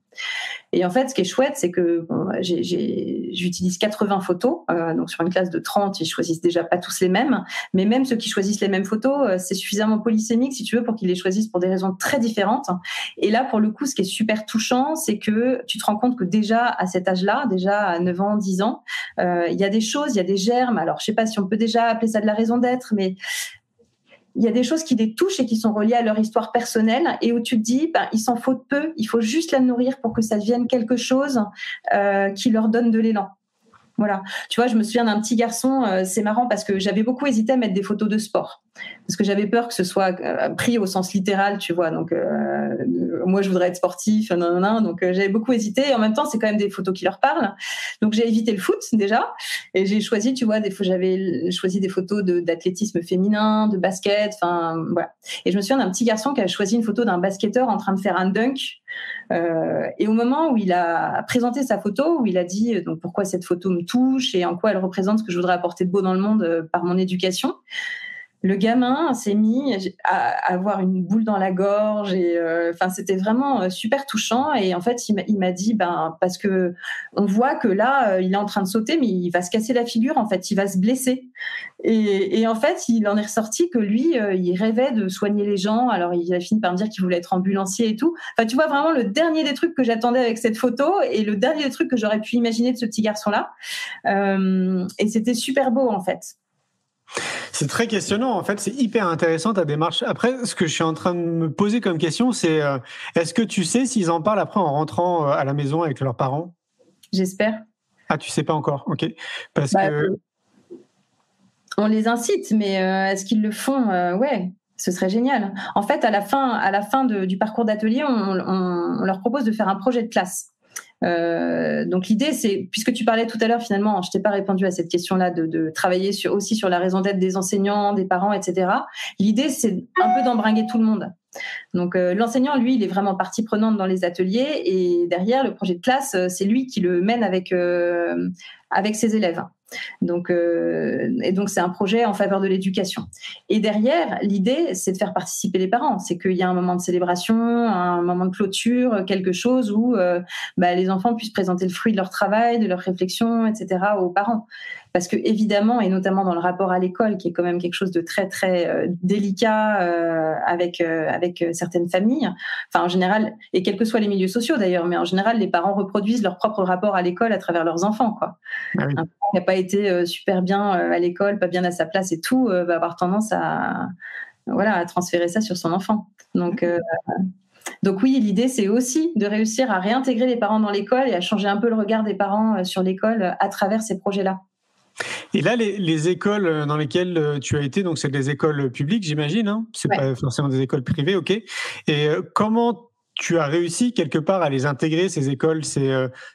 [SPEAKER 2] Et en fait, ce qui est chouette, c'est que j'utilise 80 photos. Euh, donc sur une classe de 30, ils choisissent déjà pas tous les mêmes. Mais même ceux qui choisissent les mêmes photos, euh, c'est suffisamment polysémique, si tu veux, pour qu'ils les choisissent pour des raisons très différentes. Et là, pour le coup, ce qui est super touchant, c'est que tu te rends compte que déjà à cet âge-là, déjà à 9 ans, 10 ans, euh, il y a des choses, il y a des germes. Alors, je sais pas si on peut déjà appeler ça de la raison d'être, mais il y a des choses qui les touchent et qui sont reliées à leur histoire personnelle et où tu te dis, ben, il s'en faut peu, il faut juste la nourrir pour que ça devienne quelque chose euh, qui leur donne de l'élan. Voilà. Tu vois, je me souviens d'un petit garçon, euh, c'est marrant parce que j'avais beaucoup hésité à mettre des photos de sport. Parce que j'avais peur que ce soit euh, pris au sens littéral, tu vois. Donc, euh, moi, je voudrais être sportif, nan, nan, donc j'avais beaucoup hésité. Et en même temps, c'est quand même des photos qui leur parlent. Donc, j'ai évité le foot déjà. Et j'ai choisi, tu vois, des j'avais choisi des photos d'athlétisme féminin, de basket, enfin, voilà. Et je me souviens d'un petit garçon qui a choisi une photo d'un basketteur en train de faire un dunk. et au moment où il a présenté sa photo, où il a dit donc pourquoi cette photo me touche et en quoi elle représente ce que je voudrais apporter de beau dans le monde euh, par mon éducation. Le gamin s'est mis à avoir une boule dans la gorge et euh, c'était vraiment euh, super touchant et en fait il m'a dit ben parce que on voit que là il est en train de sauter mais il va se casser la figure en fait il va se blesser. Et, en fait il en est ressorti que lui il rêvait de soigner les gens. Alors il a fini par me dire qu'il voulait être ambulancier et tout. Enfin tu vois vraiment le dernier des trucs que j'attendais avec cette photo et le dernier des trucs que j'aurais pu imaginer de ce petit garçon là et c'était super beau en fait
[SPEAKER 1] c'est très questionnant. En fait, c'est hyper intéressant ta démarche. Après, ce que je suis en train de me poser comme question, c'est euh, est-ce que tu sais s'ils en parlent après en rentrant euh, à la maison avec leurs parents?
[SPEAKER 2] J'espère.
[SPEAKER 1] Ah, tu sais pas encore. Ok.
[SPEAKER 2] Parce bah, que on les incite, mais euh, est-ce qu'ils le font? Ouais. Ce serait génial. En fait, à la fin, à la fin du parcours d'atelier, on, leur propose de faire un projet de classe. Euh, donc l'idée, c'est, puisque tu parlais tout à l'heure finalement, je t'ai pas répondu à cette question-là de, de, travailler sur, aussi sur la raison d'être des enseignants, des parents, etc. L'idée, c'est un peu d'embringuer tout le monde. Donc euh, l'enseignant, lui, il est vraiment partie prenante dans les ateliers et derrière le projet de classe, euh, c'est lui qui le mène avec euh, avec ses élèves. Donc, euh, et donc c'est un projet en faveur de l'éducation. Et derrière, l'idée, c'est de faire participer les parents. C'est qu'il y a un moment de célébration, un moment de clôture, quelque chose où euh, bah, les enfants puissent présenter le fruit de leur travail, de leur réflexion, etc. aux parents. Parce que évidemment, et notamment dans le rapport à l'école, qui est quand même quelque chose de très très euh, délicat euh, avec euh, avec certaines familles. Enfin, en général, et quels que soient les milieux sociaux d'ailleurs, mais en général, les parents reproduisent leur propre rapport à l'école à travers leurs enfants. Quoi. Ah Un parent qui n'a pas été super bien à l'école, pas bien à sa place et tout, va avoir tendance à voilà à transférer ça sur son enfant. Donc donc oui, l'idée, c'est aussi de réussir à réintégrer les parents dans l'école et à changer un peu le regard des parents sur l'école à travers ces projets-là.
[SPEAKER 1] Et là, les, écoles euh, dans lesquelles euh, tu as été, donc c'est des écoles publiques, j'imagine, hein c'est pas forcément des écoles privées, ok. Et euh, comment tu as réussi quelque part à les intégrer ces écoles? C'est,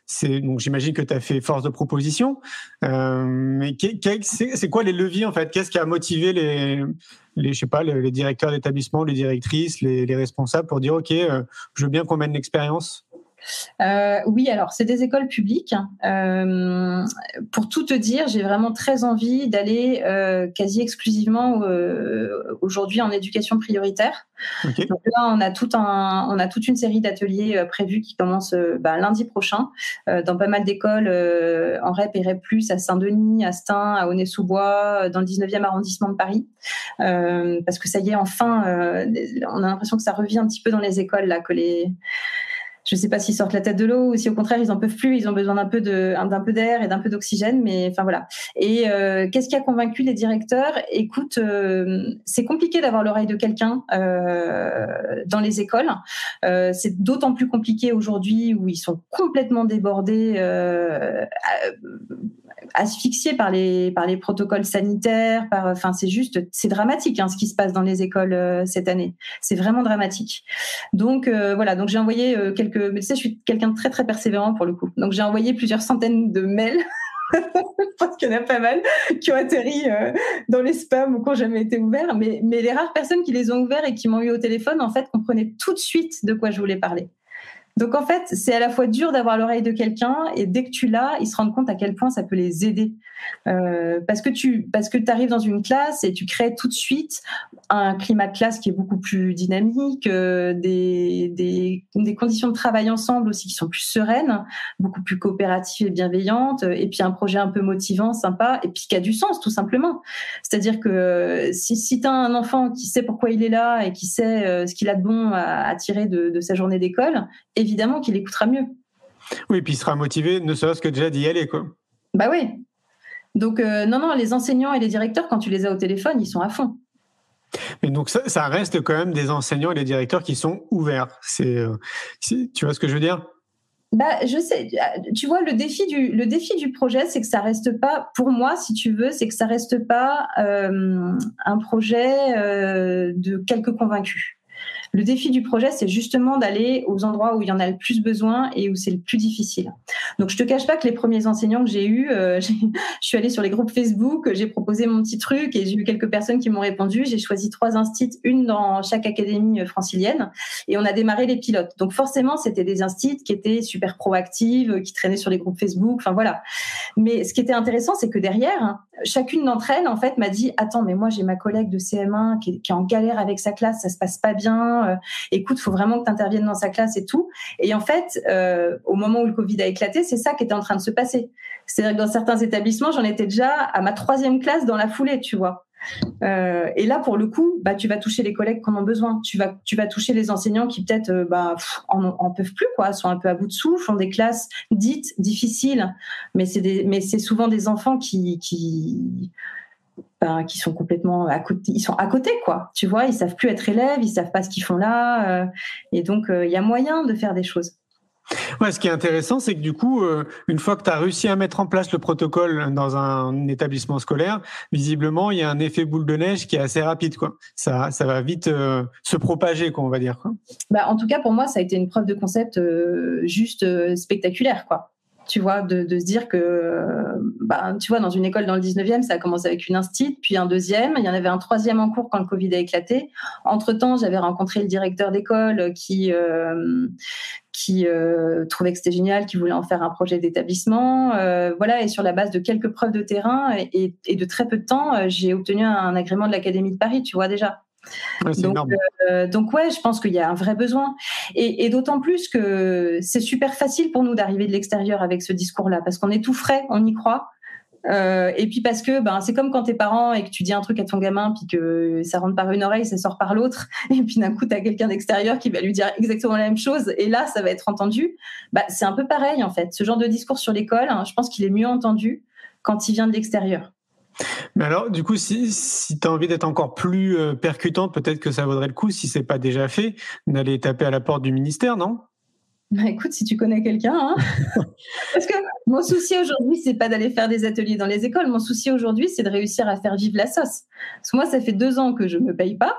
[SPEAKER 1] c'est donc j'imagine que tu as fait force de proposition. mais c'est, quoi les leviers en fait? Qu'est-ce qui a motivé les, les je sais pas, les, directeurs d'établissement, les directrices, les, les, responsables pour dire ok, je veux bien qu'on mène l'expérience?
[SPEAKER 2] Euh, oui, alors c'est des écoles publiques. Euh, pour tout te dire, j'ai vraiment très envie d'aller euh, quasi exclusivement aujourd'hui en éducation prioritaire. Donc là, on a tout un, on a toute une série d'ateliers prévus qui commencent bah, lundi prochain dans pas mal d'écoles en REP et REP+, à Saint-Denis, à Stein, à Aulnay-sous-Bois, dans le 19e arrondissement de Paris. parce que ça y est, enfin, on a l'impression que ça revient un petit peu dans les écoles là, que les je sais pas s'ils sortent la tête de l'eau ou si au contraire ils en peuvent plus, ils ont besoin d'un peu de d'un peu d'air et d'un peu d'oxygène, mais enfin voilà. Et euh, qu'est-ce qui a convaincu les directeurs? Écoute, euh, c'est compliqué d'avoir l'oreille de quelqu'un euh, dans les écoles. c'est d'autant plus compliqué aujourd'hui où ils sont complètement débordés asphyxiés par les par les protocoles sanitaires. Par, enfin, c'est juste, c'est dramatique hein, ce qui se passe dans les écoles euh, cette année. C'est vraiment dramatique. Donc euh, voilà, donc j'ai envoyé euh, quelques. Mais tu sais, je suis quelqu'un de très très persévérant pour le coup. Donc j'ai envoyé plusieurs centaines de mails. je pense qu'il y en a pas mal qui ont atterri dans les spams ou qui n'ont jamais été ouverts. Mais, mais les rares personnes qui les ont ouverts et qui m'ont eu au téléphone, en fait, comprenaient tout de suite de quoi je voulais parler. Donc en fait, c'est à la fois dur d'avoir l'oreille de quelqu'un et dès que tu l'as, ils se rendent compte à quel point ça peut les aider. Euh, parce que tu parce que arrives dans une classe et tu crées tout de suite un climat de classe qui est beaucoup plus dynamique, euh, des, des, conditions de travail ensemble aussi qui sont plus sereines, beaucoup plus coopératives et bienveillantes, et puis un projet un peu motivant, sympa, et puis qui a du sens tout simplement. C'est-à-dire que si, si tu as un enfant qui sait pourquoi il est là et qui sait euh, ce qu'il a de bon à, tirer de, sa journée d'école, qu'il écoutera mieux.
[SPEAKER 1] Oui, puis il sera motivé, ne serait-ce que déjà d'y aller, quoi.
[SPEAKER 2] Bah oui. Donc, euh, non, non, les enseignants et les directeurs, quand tu les as au téléphone, ils sont à fond.
[SPEAKER 1] Mais donc, ça, reste quand même des enseignants et des directeurs qui sont ouverts. C'est, euh, tu vois ce que je veux dire?
[SPEAKER 2] Bah, je sais. Tu vois, le défi du le défi du projet, c'est que ça reste pas, pour moi, si tu veux, c'est que ça reste pas euh, un projet de quelques convaincus. Le défi du projet, c'est justement d'aller aux endroits où il y en a le plus besoin et où c'est le plus difficile. Donc, je te cache pas que les premiers enseignants que j'ai eus, euh, je suis allée sur les groupes Facebook, j'ai proposé mon petit truc et j'ai eu quelques personnes qui m'ont répondu. J'ai choisi trois instituts, une dans chaque académie euh, francilienne, et on a démarré les pilotes. Donc, forcément, c'était des instituts qui étaient super proactives, qui traînaient sur les groupes Facebook. Enfin voilà. Mais ce qui était intéressant, c'est que derrière, chacune d'entre elles, en fait, m'a dit attends, mais moi j'ai ma collègue de CM1 qui est, qui est en galère avec sa classe, ça se passe pas bien euh, écoute, faut vraiment que tu interviennes dans sa classe et tout. Et en fait, euh, au moment où le Covid a éclaté, c'est ça qui était en train de se passer. C'est-à-dire que dans certains établissements, j'en étais déjà à ma troisième classe dans la foulée, tu vois. Euh, et là, pour le coup, bah, tu vas toucher les collègues qui en ont besoin. Tu vas, tu vas toucher les enseignants qui peut-être bah, en, peuvent plus, quoi, sont un peu à bout de souffle, font des classes dites difficiles, mais c'est mais c'est souvent des enfants qui ben, qui sont complètement à côté, ils sont à côté quoi. Tu vois, ils savent plus être élèves, ils savent pas ce qu'ils font là, euh, et donc euh, il y a moyen de faire des choses.
[SPEAKER 1] Ouais, ce qui est intéressant, c'est que du coup, euh, une fois que tu as réussi à mettre en place le protocole dans un établissement scolaire, visiblement, il y a un effet boule de neige qui est assez rapide. Quoi. Ça, ça va vite euh, se propager, quoi, on va dire. Quoi.
[SPEAKER 2] Bah, en tout cas, pour moi, ça a été une preuve de concept euh, juste spectaculaire. Quoi tu vois, de, se dire que, bah, tu vois, dans une école dans le 19e, ça a commencé avec une instite, puis un deuxième, il y en avait un troisième en cours quand le Covid a éclaté. Entre-temps, j'avais rencontré le directeur d'école qui, euh, qui euh, trouvait que c'était génial, qui voulait en faire un projet d'établissement. Euh, voilà, et sur la base de quelques preuves de terrain et de très peu de temps, j'ai obtenu un agrément de l'Académie de Paris, tu vois déjà donc, euh, donc, ouais, je pense qu'il y a un vrai besoin. Et, d'autant plus que c'est super facile pour nous d'arriver de l'extérieur avec ce discours-là, parce qu'on est tout frais, on y croit. Euh, et puis parce que ben, c'est comme quand t'es parent et que tu dis un truc à ton gamin, puis que ça rentre par une oreille, ça sort par l'autre, et puis d'un coup tu as quelqu'un d'extérieur qui va lui dire exactement la même chose, et là ça va être entendu. Bah, c'est un peu pareil en fait. Ce genre de discours sur l'école, hein, je pense qu'il est mieux entendu quand il vient de l'extérieur.
[SPEAKER 1] Mais alors, du coup, si, si tu as envie d'être encore plus euh, percutante, peut-être que ça vaudrait le coup, si c'est pas déjà fait, d'aller taper à la porte du ministère, non?
[SPEAKER 2] Bah écoute, si tu connais quelqu'un, hein. parce que mon souci aujourd'hui, c'est pas d'aller faire des ateliers dans les écoles. Mon souci aujourd'hui, c'est de réussir à faire vivre la sauce. Parce que moi, ça fait deux ans que je me paye pas,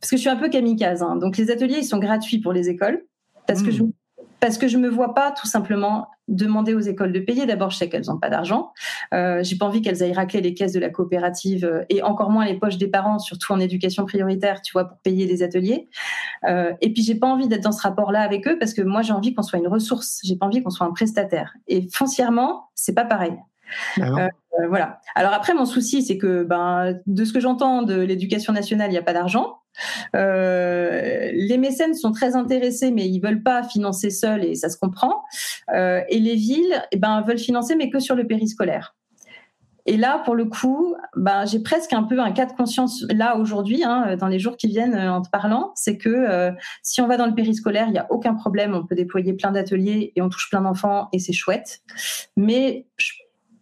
[SPEAKER 2] parce que je suis un peu kamikaze. Hein. Donc les ateliers, ils sont gratuits pour les écoles, parce que je hmm parce que je me vois pas tout simplement demander aux écoles de payer. D'abord, je sais qu'elles n'ont pas d'argent. Euh, j'ai pas envie qu'elles aillent racler les caisses de la coopérative euh, et encore moins les poches des parents, surtout en éducation prioritaire, tu vois, pour payer des ateliers. Euh, et puis, j'ai pas envie d'être dans ce rapport-là avec eux parce que moi, j'ai envie qu'on soit une ressource. J'ai pas envie qu'on soit un prestataire. Et foncièrement, c'est pas pareil. Ah euh, voilà. Alors après, mon souci, c'est que ben, de ce que j'entends de l'éducation nationale, il n'y a pas d'argent. Euh, les mécènes sont très intéressés, mais ils veulent pas financer seuls et ça se comprend. Euh, et les villes, eh ben, veulent financer, mais que sur le périscolaire. Et là, pour le coup, ben, j'ai presque un peu un cas de conscience là aujourd'hui, hein, dans les jours qui viennent en te parlant, c'est que si on va dans le périscolaire, il n'y a aucun problème, on peut déployer plein d'ateliers et on touche plein d'enfants et c'est chouette. Mais je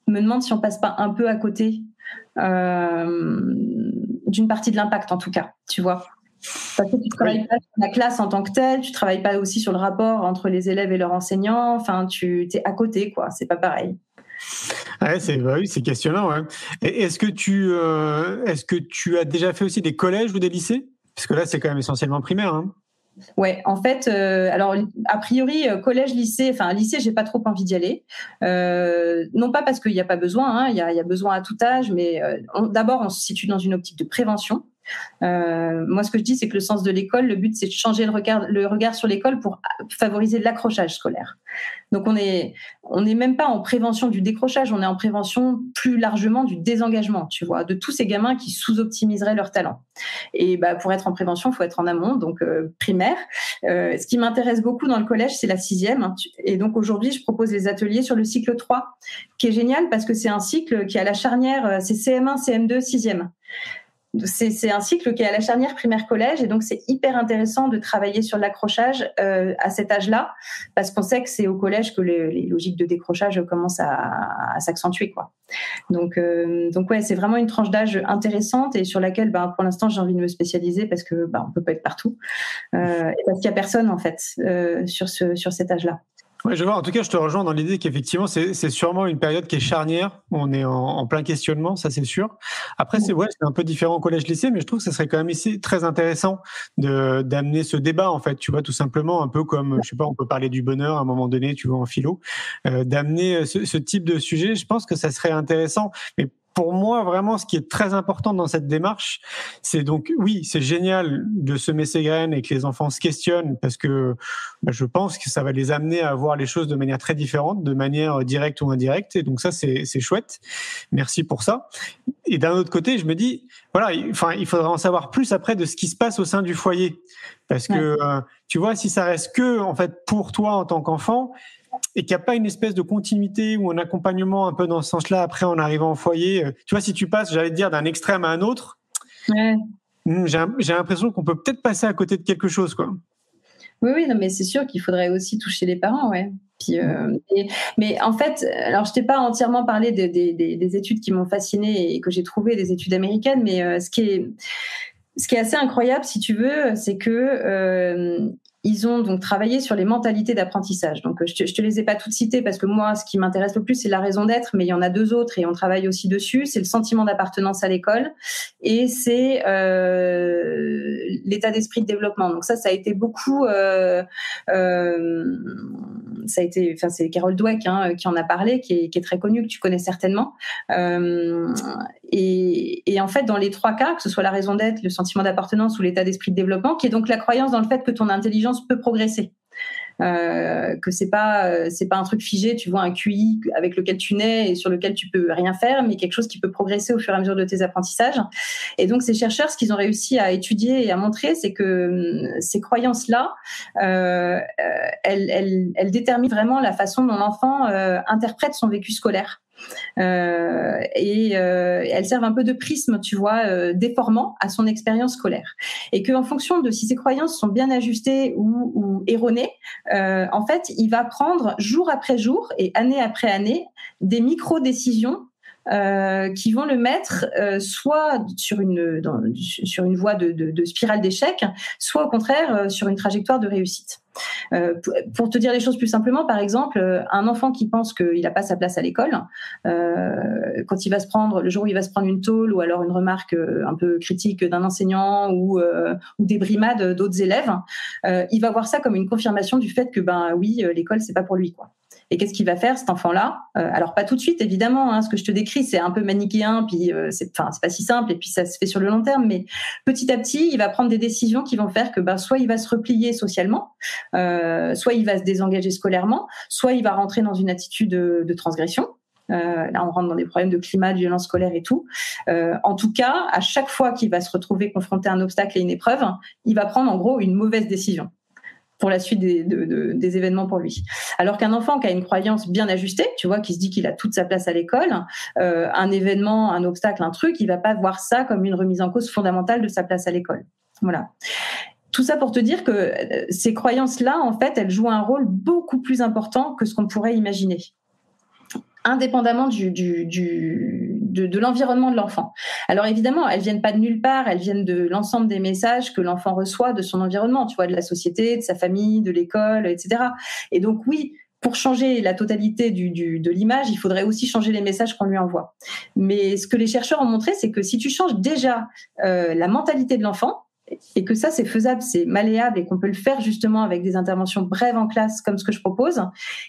[SPEAKER 2] me demande si on passe pas un peu à côté euh, d'une partie de l'impact, en tout cas, tu vois. Parce que tu travailles pas sur la classe en tant que telle, tu travailles pas aussi sur le rapport entre les élèves et leurs enseignants. Enfin, tu es à côté, quoi. C'est pas pareil.
[SPEAKER 1] Ouais, c'est bah oui, c'est questionnant. Est-ce que tu euh, est-ce que tu as déjà fait aussi des collèges ou des lycées? Parce que là, c'est quand même essentiellement primaire. Hein.
[SPEAKER 2] Ouais, en fait, euh, alors a priori euh, collège, lycée, enfin lycée, j'ai pas trop envie d'y aller. Euh, non pas parce qu'il n'y a pas besoin, hein, il y, a, y, a, besoin à tout âge, mais d'abord on se situe dans une optique de prévention. Euh, moi, ce que je dis, c'est que le sens de l'école, le but, c'est de changer le regard, le regard sur l'école pour favoriser l'accrochage scolaire. Donc, on est, on n'est même pas en prévention du décrochage, on est en prévention plus largement du désengagement, tu vois, de tous ces gamins qui sous-optimiseraient leur talent. Et bah, pour être en prévention, il faut être en amont, donc euh, primaire. Euh, ce qui m'intéresse beaucoup dans le collège, c'est la sixième. Hein. Et donc, aujourd'hui, je propose les ateliers sur le cycle 3, qui est génial parce que c'est un cycle qui est à la charnière, c'est CM1, CM2, sixième c'est un cycle qui est à la charnière primaire-collège et donc c'est hyper intéressant de travailler sur l'accrochage euh, à cet âge-là parce qu'on sait que c'est au collège que les, logiques de décrochage commencent à, s'accentuer quoi. Donc euh, donc ouais c'est vraiment une tranche d'âge intéressante et sur laquelle ben, pour l'instant j'ai envie de me spécialiser parce que ben, on peut pas être partout euh, et parce qu'il y a personne en fait sur ce sur cet âge-là.
[SPEAKER 1] Je vois. En tout cas, je te rejoins dans l'idée qu'effectivement, c'est sûrement une période qui est charnière. On est en, plein questionnement, ça c'est sûr. Après, c'est ouais, un peu différent au collège-lycée, mais je trouve que ça serait quand même ici très intéressant d'amener ce débat en fait. Tu vois, tout simplement, un peu comme je sais pas, on peut parler du bonheur à un moment donné, tu vois, en philo, euh, d'amener ce, ce, type de sujet. Je pense que ça serait intéressant, mais pour moi, vraiment, ce qui est très important dans cette démarche, c'est donc, oui, c'est génial de semer ces graines et que les enfants se questionnent parce que bah, je pense que ça va les amener à voir les choses de manière très différente, de manière directe ou indirecte. Et donc ça, c'est chouette. Merci pour ça. Et d'un autre côté, je me dis, voilà, enfin, il faudra en savoir plus après de ce qui se passe au sein du foyer. Parce que, euh, tu vois, si ça reste que, en fait, pour toi en tant qu'enfant, et qu'il n'y a pas une espèce de continuité ou un accompagnement un peu dans ce sens-là après en arrivant au foyer. Euh, tu vois, si tu passes, j'allais dire, d'un extrême à un autre, hmm, j'ai l'impression qu'on peut peut-être passer à côté de quelque chose, quoi.
[SPEAKER 2] Oui, oui, non, mais c'est sûr qu'il faudrait aussi toucher les parents, ouais. Puis, euh, mais en fait, alors je t'ai pas entièrement parlé des études qui m'ont fascinée et que j'ai trouvé, des études américaines, mais euh, ce qui est ce qui est assez incroyable, si tu veux, c'est que ils ont donc travaillé sur les mentalités d'apprentissage. Donc, je te, te les ai pas toutes citées parce que moi, ce qui m'intéresse le plus, c'est la raison d'être, mais il y en a deux autres et on travaille aussi dessus. C'est le sentiment d'appartenance à l'école et c'est euh, l'état d'esprit de développement. Donc ça, ça a été beaucoup, euh, euh, ça a été, enfin c'est Carol Dweck hein, qui en a parlé, qui est, qui est, très connue, que tu connais certainement. Euh, et, et, en fait, dans les trois cas, que ce soit la raison d'être, le sentiment d'appartenance ou l'état d'esprit de développement, qui est donc la croyance dans le fait que ton intelligence peut progresser. Euh, que c'est pas euh, c'est pas un truc figé, tu vois un QI avec lequel tu nais et sur lequel tu peux rien faire, mais quelque chose qui peut progresser au fur et à mesure de tes apprentissages. Et donc ces chercheurs, ce qu'ils ont réussi à étudier et à montrer, c'est que hum, ces croyances-là, euh, elles, elles, elles, déterminent vraiment la façon dont l'enfant euh, interprète son vécu scolaire. Euh, et euh, elles servent un peu de prisme, tu vois, euh, déformant à son expérience scolaire. Et qu'en fonction de si ses croyances sont bien ajustées ou, ou erronées, euh, en fait, il va prendre jour après jour et année après année des micro-décisions euh, qui vont le mettre euh, soit sur une, sur une voie de, de, de spirale d'échec, soit au contraire euh, sur une trajectoire de réussite. Euh, pour te dire les choses plus simplement, par exemple, un enfant qui pense qu'il n'a pas sa place à l'école, euh, quand il va se prendre, le jour où il va se prendre une tôle ou alors une remarque un peu critique d'un enseignant ou, euh, des brimades d'autres élèves, il va voir ça comme une confirmation du fait que ben oui, l'école c'est pas pour lui quoi. Et qu'est-ce qu'il va faire cet enfant-là? Euh, Alors pas tout de suite, évidemment. Hein, ce que je te décris, c'est un peu manichéen, puis euh, enfin, c'est pas si simple, et puis ça se fait sur le long terme. Mais petit à petit, il va prendre des décisions qui vont faire que, ben, soit il va se replier socialement, euh, soit il va se désengager scolairement, soit il va rentrer dans une attitude de, de transgression. Euh, là, on rentre dans des problèmes de climat, de violence scolaire et tout. Euh, en tout cas, à chaque fois qu'il va se retrouver confronté à un obstacle et une épreuve, il va prendre en gros une mauvaise décision pour la suite des, de, de, des événements pour lui. Alors qu'un enfant qui a une croyance bien ajustée, tu vois, qui se dit qu'il a toute sa place à l'école, euh, un événement, un obstacle, un truc, il va pas voir ça comme une remise en cause fondamentale de sa place à l'école. Voilà. Tout ça pour te dire que euh, ces croyances-là, en fait, elles jouent un rôle beaucoup plus important que ce qu'on pourrait imaginer indépendamment du, du, du de, l'environnement de l'enfant. Alors évidemment, elles viennent pas de nulle part, elles viennent de l'ensemble des messages que l'enfant reçoit de son environnement, tu vois, de la société, de sa famille, de l'école, etc. Et donc oui, pour changer la totalité du, du, de l'image, il faudrait aussi changer les messages qu'on lui envoie. Mais ce que les chercheurs ont montré, c'est que si tu changes déjà euh, la mentalité de l'enfant, et que ça c'est faisable, c'est malléable et qu'on peut le faire justement avec des interventions brèves en classe comme ce que je propose,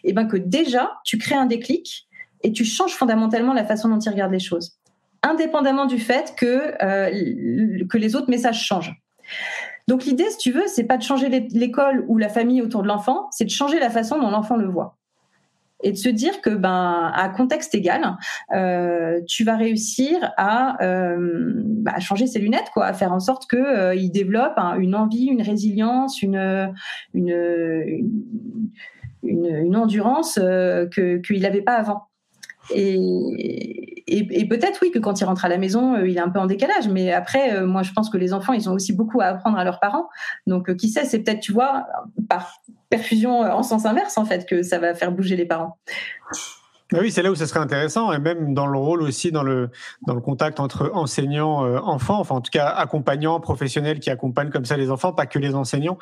[SPEAKER 2] et ben que déjà tu crées un déclic et tu changes fondamentalement la façon dont tu regardes les choses, indépendamment du fait que, euh, que les autres messages changent. Donc l'idée, si tu veux, c'est pas de changer l'école ou la famille autour de l'enfant, c'est de changer la façon dont l'enfant le voit et de se dire que ben à contexte égal, euh, tu vas réussir à, euh, bah, changer ses lunettes, quoi, à faire en sorte que euh, il développe une envie, une résilience, une une, endurance que qu'il n'avait pas avant. Et, peut-être oui que quand il rentre à la maison, il est un peu en décalage. Mais après, moi, je pense que les enfants, ils ont aussi beaucoup à apprendre à leurs parents. Donc, qui sait, c'est peut-être, tu vois, par perfusion en sens inverse, en fait, que ça va faire bouger les parents.
[SPEAKER 1] Oui, c'est là où ça serait intéressant, et même dans le rôle aussi, dans le, dans le contact entre enseignants, euh, enfants, enfin en tout cas accompagnants, professionnels qui accompagnent comme ça les enfants, pas que les enseignants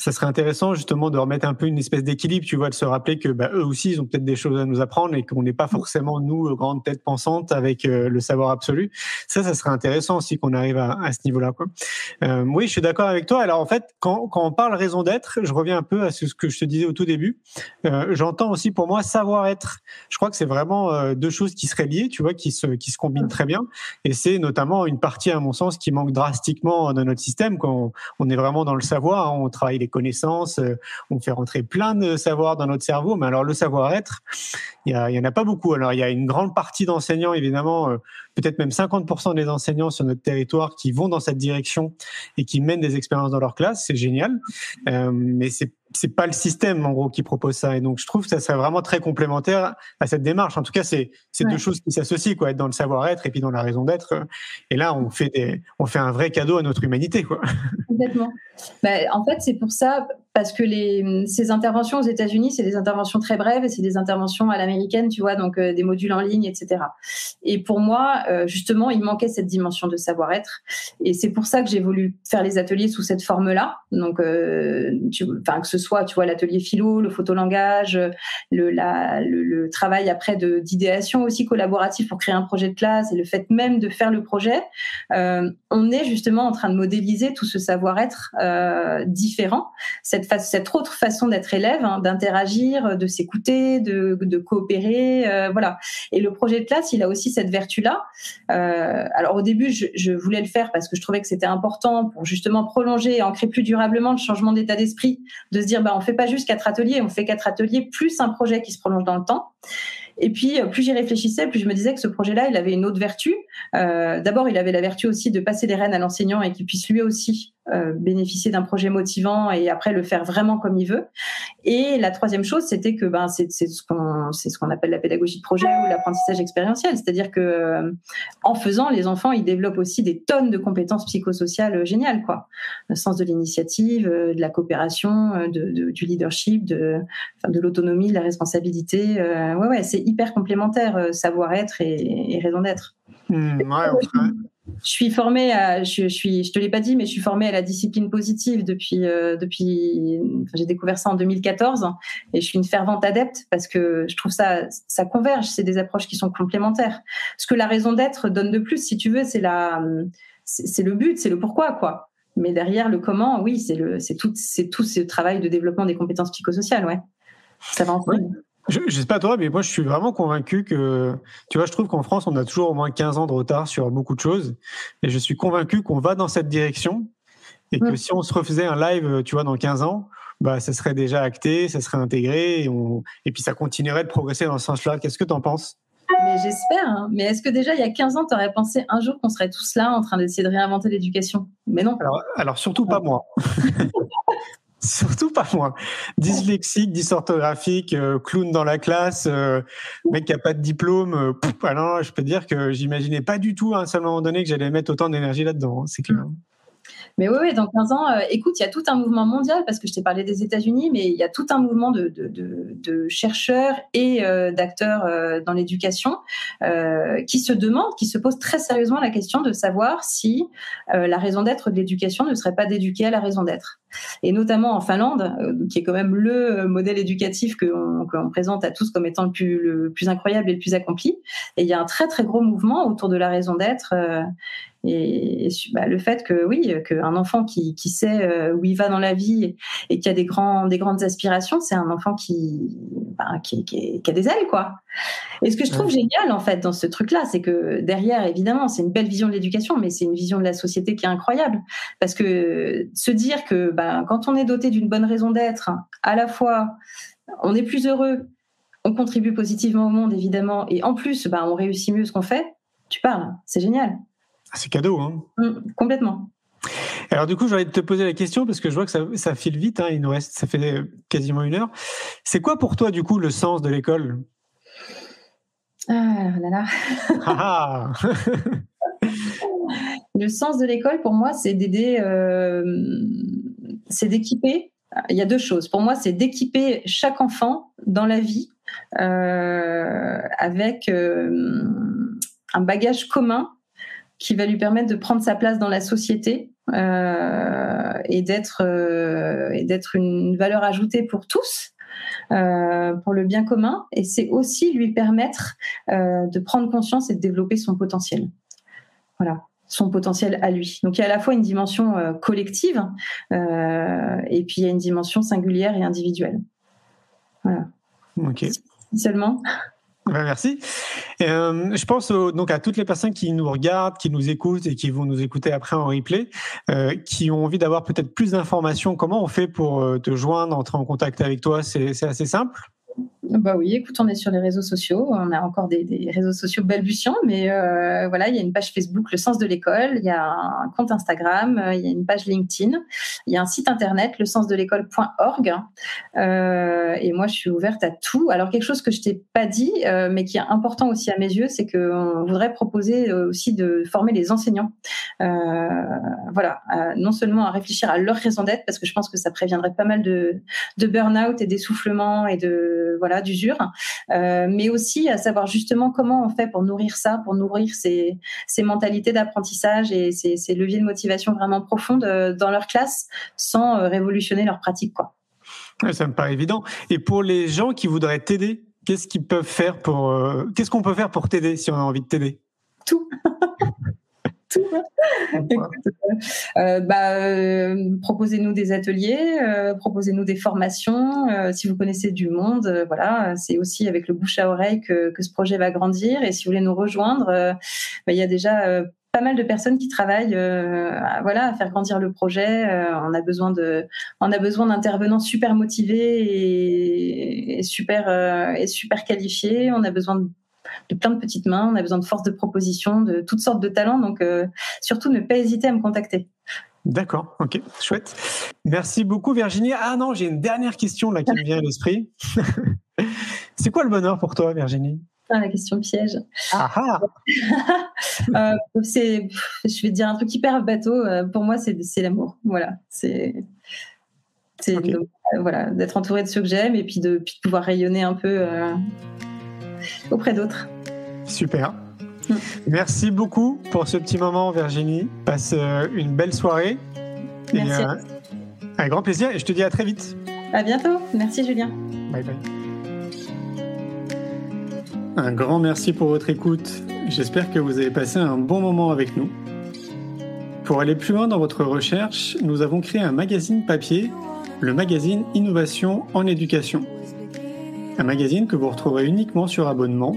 [SPEAKER 1] ça serait intéressant justement de remettre un peu une espèce d'équilibre, tu vois, de se rappeler que bah, eux aussi, ils ont peut-être des choses à nous apprendre et qu'on n'est pas forcément nous grandes têtes pensantes avec euh, le savoir absolu. Ça, ça serait intéressant aussi qu'on arrive à, à ce niveau-là. Quoi. Euh, oui, je suis d'accord avec toi. Alors en fait, quand, quand on parle raison d'être, je reviens un peu à ce que je te disais au tout début. Euh, J'entends aussi pour moi savoir-être. Je crois que c'est vraiment euh, deux choses qui seraient liées, tu vois, qui se, qui se combinent très bien. Et c'est notamment une partie, à mon sens, qui manque drastiquement dans notre système. Quand on, on est vraiment dans le savoir, hein, on travaille les connaissances, euh, on fait rentrer plein de savoirs dans notre cerveau, mais alors le savoir-être, il y, en a pas beaucoup. Alors il y a une grande partie d'enseignants, évidemment, euh, peut-être même 50% des enseignants sur notre territoire qui vont dans cette direction et qui mènent des expériences dans leur classe, c'est génial, euh, mais c'est c'est pas le système en gros qui propose ça. Et donc je trouve que ça serait vraiment très complémentaire à cette démarche. En tout cas c'est c'est ouais. deux choses qui s'associent quoi. Être dans le savoir-être et puis dans la raison d'être. Et là on fait des on fait un vrai cadeau à notre humanité quoi.
[SPEAKER 2] Complètement. Bah, en fait c'est pour ça parce que les, ces interventions aux États-Unis, c'est des interventions très brèves et c'est des interventions à l'américaine, tu vois, donc euh, des modules en ligne, etc. Et pour moi, euh, justement, il manquait cette dimension de savoir-être. Et c'est pour ça que j'ai voulu faire les ateliers sous cette forme-là. Donc, euh, tu, que ce soit, tu vois, l'atelier philo, le photolangage, le, le, le travail après d'idéation aussi collaboratif pour créer un projet de classe et le fait même de faire le projet, euh, on est justement en train de modéliser tout ce savoir-être différent. Cette, autre façon d'être élève, hein, d'interagir, de s'écouter, de, coopérer, euh, voilà. Et le projet de classe, il a aussi cette vertu-là. Euh, alors au début, je, voulais le faire parce que je trouvais que c'était important pour justement prolonger et ancrer plus durablement le changement d'état d'esprit, de se dire, bah on fait pas juste quatre ateliers, on fait quatre ateliers plus un projet qui se prolonge dans le temps. Et puis, euh, plus j'y réfléchissais, plus je me disais que ce projet-là, il avait une autre vertu. D'abord, il avait la vertu aussi de passer les rênes à l'enseignant et qu'il puisse lui aussi euh, bénéficier d'un projet motivant et après le faire vraiment comme il veut. Et la troisième chose, c'était que ben, c'est ce qu'on ce appelle la pédagogie de projet ou l'apprentissage expérientiel, c'est-à-dire que euh, en faisant, les enfants ils développent aussi des tonnes de compétences psychosociales géniales, quoi. Le sens de l'initiative, euh, de la coopération, de, du leadership, de de l'autonomie, de la responsabilité. ouais ouais, c'est hyper complémentaire, savoir-être et, raison d'être.
[SPEAKER 1] Ouais.
[SPEAKER 2] Je suis formée à, je, je suis, je te l'ai pas dit, mais je suis formée à la discipline positive depuis, euh, depuis, enfin, j'ai découvert ça en 2014 et je suis une fervente adepte parce que je trouve ça, ça converge, c'est des approches qui sont complémentaires. Ce que la raison d'être donne de plus, si tu veux, c'est la, c'est le but, c'est le pourquoi, quoi. Mais derrière le comment, oui, c'est le, c'est tout, c'est tout ce travail de développement des compétences psychosociales, ouais. Ça va ensemble.
[SPEAKER 1] Je, je sais pas toi, mais moi je suis vraiment convaincu que, tu vois, je trouve qu'en France, on a toujours au moins 15 ans de retard sur beaucoup de choses. Et je suis convaincu qu'on va dans cette direction. Et que mmh. si on se refaisait un live, tu vois, dans 15 ans, bah, ça serait déjà acté, ça serait intégré, et, on... et puis ça continuerait de progresser dans ce sens-là. Qu'est-ce que tu en penses?
[SPEAKER 2] Mais j'espère. Hein. Mais est-ce que déjà, il y a 15 ans, tu aurais pensé un jour qu'on serait tous là en train d'essayer de réinventer l'éducation? Mais non.
[SPEAKER 1] Alors, alors surtout pas moi. Surtout pas moi. Dyslexique, dysorthographique, euh, clown dans la classe, euh, mec qui a pas de diplôme. Euh, je peux dire que j'imaginais pas du tout à un seul moment donné que j'allais mettre autant d'énergie là-dedans. Hein, c'est clair.
[SPEAKER 2] Mais oui, oui, dans 15 ans, euh, écoute, il y a tout un mouvement mondial, parce que je t'ai parlé des États-Unis, mais il y a tout un mouvement de, de, de, de chercheurs et euh, d'acteurs euh, dans l'éducation euh, qui se demandent, qui se posent très sérieusement la question de savoir si euh, la raison d'être de l'éducation ne serait pas d'éduquer à la raison d'être. Et notamment en Finlande, euh, qui est quand même le modèle éducatif qu'on qu présente à tous comme étant le plus, le plus incroyable et le plus accompli. Et il y a un très très gros mouvement autour de la raison d'être et, et bah, le fait que oui, qu'un enfant qui, qui sait euh, où il va dans la vie et, et qui a des grands, des grandes aspirations, c'est un enfant qui, bah, qui, qui, qui, a des ailes, quoi. Et ce que je trouve ouais. génial en fait dans ce truc-là, c'est que derrière, évidemment, c'est une belle vision de l'éducation, mais c'est une vision de la société qui est incroyable, parce que se dire que bah, quand on est doté d'une bonne raison d'être, à la fois on est plus heureux, on contribue positivement au monde évidemment, et en plus, bah, on réussit mieux ce qu'on fait. Tu parles, c'est génial.
[SPEAKER 1] Ah, c'est cadeau, hein
[SPEAKER 2] mmh, Complètement.
[SPEAKER 1] Alors du coup, j'aurais te poser la question parce que je vois que ça, ça file vite. Hein, il nous reste, ça fait quasiment une heure. C'est quoi pour toi du coup le sens de l'école?
[SPEAKER 2] Ah là là.
[SPEAKER 1] ah
[SPEAKER 2] le sens de l'école pour moi, c'est d'aider, euh, c'est d'équiper. Il y a deux choses. Pour moi, c'est d'équiper chaque enfant dans la vie euh, avec euh, un bagage commun qui va lui permettre de prendre sa place dans la société euh, et d'être euh, et d'être une valeur ajoutée pour tous. Euh, pour le bien commun et c'est aussi lui permettre de prendre conscience et de développer son potentiel. Voilà son potentiel à lui. Donc il y a à la fois une dimension euh, collective euh, et puis il y a une dimension singulière et individuelle. Voilà.
[SPEAKER 1] Ok.
[SPEAKER 2] Seulement.
[SPEAKER 1] Ben merci. Euh, je pense au, donc à toutes les personnes qui nous regardent, qui nous écoutent et qui vont nous écouter après en replay, euh, qui ont envie d'avoir peut-être plus d'informations. Comment on fait pour te joindre, entrer en contact avec toi C'est assez simple
[SPEAKER 2] Bah oui, écoute, on est sur les réseaux sociaux. On a encore des, réseaux sociaux balbutiants, mais euh, voilà, il y a une page Facebook, Le Sens de l'école. Il y a un compte Instagram. Euh, il y a une page LinkedIn. Il y a un site internet, le l'école.org. Euh, et moi, je suis ouverte à tout. Alors quelque chose que je t'ai pas dit, mais qui est important aussi à mes yeux, c'est qu'on voudrait proposer aussi de former les enseignants. voilà, non seulement à réfléchir à leur raison d'être, parce que je pense que ça préviendrait pas mal de, de burn-out et d'essoufflement et de voilà d'usure, euh, mais aussi à savoir justement comment on fait pour nourrir ça, pour nourrir ces, ces mentalités d'apprentissage et ces, ces, leviers de motivation vraiment profondes euh, dans leur classe sans euh, révolutionner leur pratique quoi.
[SPEAKER 1] ça me paraît évident. Et pour les gens qui voudraient t'aider, qu'est-ce qu'ils peuvent faire pour qu'est-ce qu'on peut faire pour t'aider si on a envie de t'aider?
[SPEAKER 2] Tout. Euh, bah, euh, proposez-nous des ateliers, euh, proposez-nous des formations. si vous connaissez du monde, voilà, c'est aussi avec le bouche à oreille que, que, ce projet va grandir. Et si vous voulez nous rejoindre, bah, il y a déjà pas mal de personnes qui travaillent à, voilà à faire grandir le projet on a besoin de on a besoin d'intervenants super motivés et, et super et super qualifiés on a besoin de de plein de petites mains. On a besoin de force de proposition, de toutes sortes de talents. Donc, euh, surtout, ne pas hésiter à me contacter.
[SPEAKER 1] D'accord, ok, chouette. Merci beaucoup Virginie. Ah non, j'ai une dernière question là qui me vient à l'esprit. c'est quoi le bonheur pour toi Virginie?
[SPEAKER 2] Ah, la question piège.
[SPEAKER 1] Ah, ah.
[SPEAKER 2] euh, c'est, je vais te dire un truc hyper bateau. Euh, pour moi, c'est, l'amour. Voilà, c'est, voilà, d'être entouré de ceux que j'aime et puis de, puis de pouvoir rayonner un peu auprès d'autres.
[SPEAKER 1] Super. Mm. Merci beaucoup pour ce petit moment, Virginie. Passe euh, une belle soirée.
[SPEAKER 2] Merci.
[SPEAKER 1] Euh, un grand plaisir et je te dis à très vite.
[SPEAKER 2] À bientôt. Merci, Julien.
[SPEAKER 1] Bye bye. Un grand merci pour votre écoute. J'espère que vous avez passé un bon moment avec nous. Pour aller plus loin dans votre recherche, nous avons créé un magazine papier, le magazine Innovation en éducation un magazine que vous retrouverez uniquement sur abonnement,